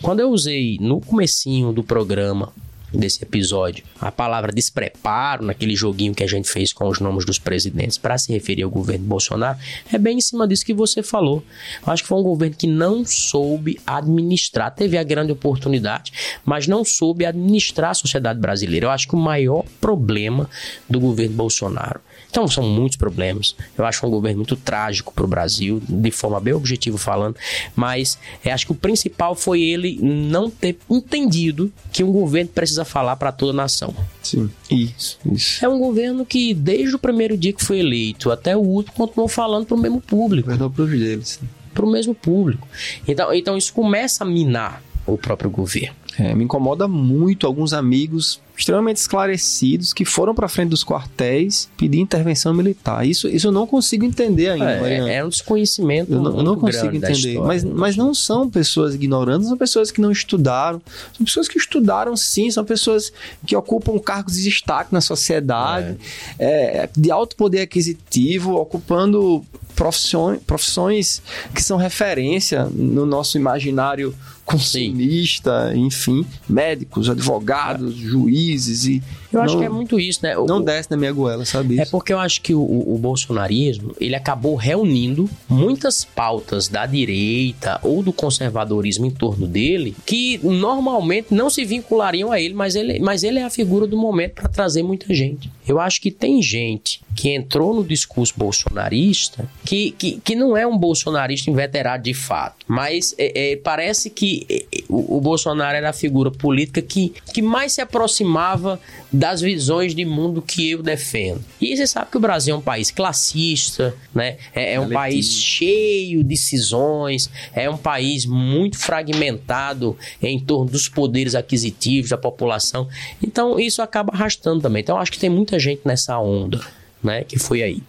Quando eu usei no comecinho do programa desse episódio a palavra despreparo naquele joguinho que a gente fez com os nomes dos presidentes para se referir ao governo Bolsonaro, é bem em cima disso que você falou. Eu acho que foi um governo que não soube administrar, teve a grande oportunidade, mas não soube administrar a sociedade brasileira. Eu acho que o maior problema do governo Bolsonaro então são muitos problemas. Eu acho um governo muito trágico para o Brasil, de forma bem objetiva falando, mas eu acho que o principal foi ele não ter entendido que um governo precisa falar para toda a nação. Sim, isso, isso. É um governo que, desde o primeiro dia que foi eleito até o último, continuou falando para o mesmo público. Verdade para os deles. Para o mesmo público. Então, então isso começa a minar o próprio governo. É, me incomoda muito alguns amigos extremamente esclarecidos que foram para frente dos quartéis pedir intervenção militar. Isso, isso eu não consigo entender ainda. É, é um desconhecimento. Eu não, eu não consigo entender. Mas, mas não são pessoas ignorantes, são pessoas que não estudaram. São pessoas que estudaram sim, são pessoas que ocupam cargos de destaque na sociedade, é. É, de alto poder aquisitivo, ocupando profissões, profissões que são referência no nosso imaginário consumista, Sim. enfim, médicos, advogados, juízes e eu não, acho que é muito isso, né? O, não desce na minha goela, sabe? É porque eu acho que o, o, bolsonarismo ele acabou reunindo muitas pautas da direita ou do conservadorismo em torno dele que normalmente não se vinculariam a ele, mas ele, mas ele é a figura do momento para trazer muita gente. Eu acho que tem gente que entrou no discurso bolsonarista que, que, que não é um bolsonarista inveterado de fato, mas é, é, parece que é, o, o Bolsonaro era a figura política que, que mais se aproximava das visões de mundo que eu defendo. E você sabe que o Brasil é um país classista, né? É, é um país cheio de cisões, é um país muito fragmentado em torno dos poderes aquisitivos da população. Então isso acaba arrastando também. Então acho que tem muita gente nessa onda. Né, que foi aí.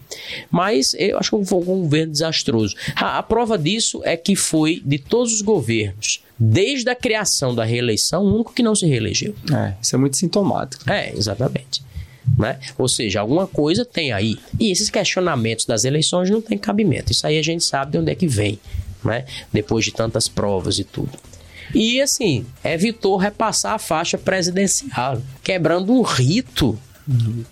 Mas eu acho que foi um governo desastroso. A, a, prova disso é que foi de todos os governos desde a criação da reeleição, o único que não se reelegeu. É, isso é muito sintomático. É, exatamente. Né? Ou seja, alguma coisa tem aí. E esses questionamentos das eleições não têm cabimento. Isso aí a gente sabe de onde é que vem, né? depois de tantas provas e tudo. E assim, evitou repassar a faixa presidencial, quebrando um rito.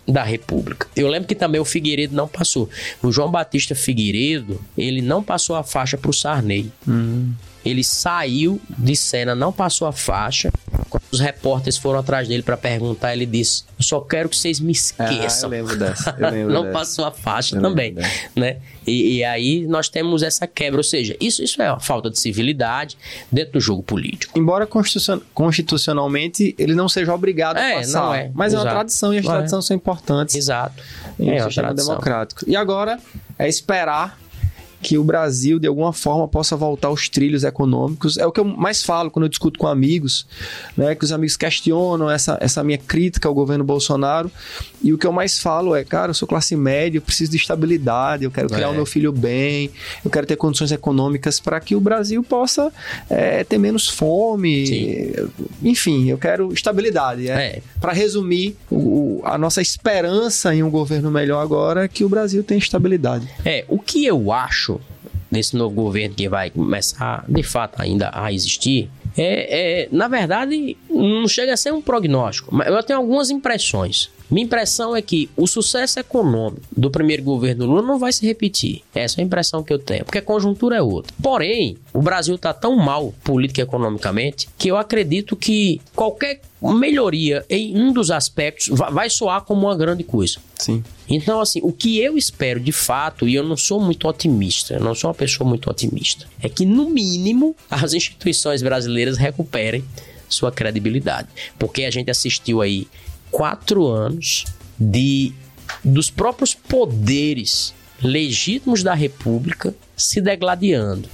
Da República. Eu lembro que também o Figueiredo não passou. O João Batista Figueiredo, ele não passou a faixa para o Sarney. Uhum. Ele saiu de cena, não passou a faixa. Quando os repórteres foram atrás dele para perguntar, ele disse: Eu só quero que vocês me esqueçam. Ah, eu lembro dessa. Eu lembro não dessa. passou a faixa eu também. Né? E, e, aí nós temos essa quebra. Ou seja, isso, isso é uma falta de civilidade dentro do jogo político. Embora constitucionalmente ele não seja obrigado é, a passar. Não é. Mas Exato. é uma tradição e as tradições é. são importantes. Exato. Em é um sistema democrático. E agora é esperar que o Brasil, de alguma forma, possa voltar aos trilhos econômicos. É o que eu mais falo quando eu discuto com amigos, né? Que os amigos questionam essa, essa minha crítica ao governo Bolsonaro. E o que eu mais falo é, cara, eu sou classe média, eu preciso de estabilidade, eu quero criar é. o meu filho bem, eu quero ter condições econômicas para que o Brasil possa é, ter menos fome. Sim. Enfim, eu quero estabilidade. É. é. Para resumir, o, a nossa esperança em um governo melhor agora é que o Brasil tenha estabilidade. É, o que eu acho nesse novo governo que vai começar, de fato, ainda a existir, é, é, na verdade, não chega a ser um prognóstico, mas eu tenho algumas impressões. Minha impressão é que o sucesso econômico do primeiro governo Lula não vai se repetir. Essa é a impressão que eu tenho, porque a conjuntura é outra. Porém, o Brasil está tão mal política e economicamente que eu acredito que qualquer melhoria em um dos aspectos vai soar como uma grande coisa. Sim. Então, assim, o que eu espero de fato, e eu não sou muito otimista, eu não sou uma pessoa muito otimista, é que no mínimo as instituições brasileiras recuperem sua credibilidade. Porque a gente assistiu aí quatro anos de dos próprios poderes legítimos da República se degladiando,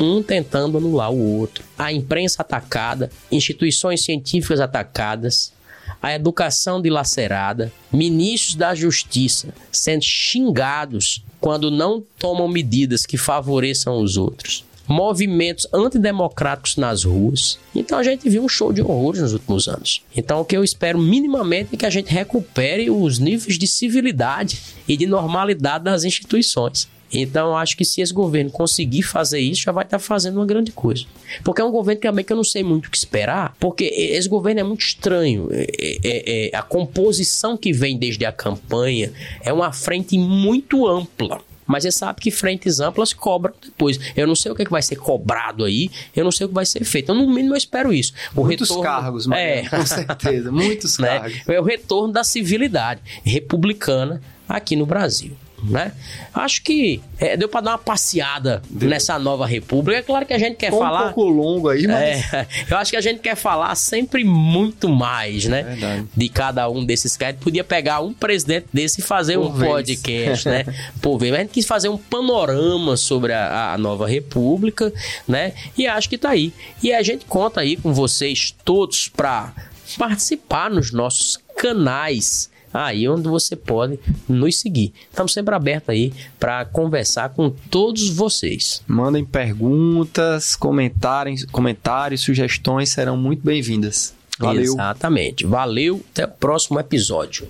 um tentando anular o outro, a imprensa atacada, instituições científicas atacadas, a educação dilacerada, ministros da Justiça sendo xingados quando não tomam medidas que favoreçam os outros movimentos antidemocráticos nas ruas. Então a gente viu um show de horrores nos últimos anos. Então o que eu espero minimamente é que a gente recupere os níveis de civilidade e de normalidade das instituições. Então, eu acho que se esse governo conseguir fazer isso, já vai estar fazendo uma grande coisa. Porque é um governo também que eu não sei muito o que esperar, porque esse governo é muito estranho. É, é, é, a composição que vem desde a campanha é uma frente muito ampla. Mas você sabe que frentes amplas cobram depois. Eu não sei o que, é que vai ser cobrado aí, eu não sei o que vai ser feito. Então, no mínimo, eu espero isso. O muitos retorno, cargos, Mariano, é, com certeza, muitos né? cargos. É o retorno da civilidade republicana aqui no Brasil né? Acho que é, deu para dar uma passeada deu. nessa nova república. É claro que a gente quer falar. um pouco longo aí, mas. É, eu acho que a gente quer falar sempre muito mais, né? Verdade. De cada um desses caras. Podia pegar um presidente desse e fazer Por um vez. podcast, né? Por ver. Mas a gente quis fazer um panorama sobre a, a nova república, né? E acho que tá aí. E a gente conta aí com vocês todos para participar nos nossos canais aí onde você pode nos seguir. Estamos sempre abertos aí para conversar com todos vocês. Mandem perguntas, comentários, comentários, sugestões serão muito bem-vindas. Valeu. Exatamente. Valeu. Até o próximo episódio.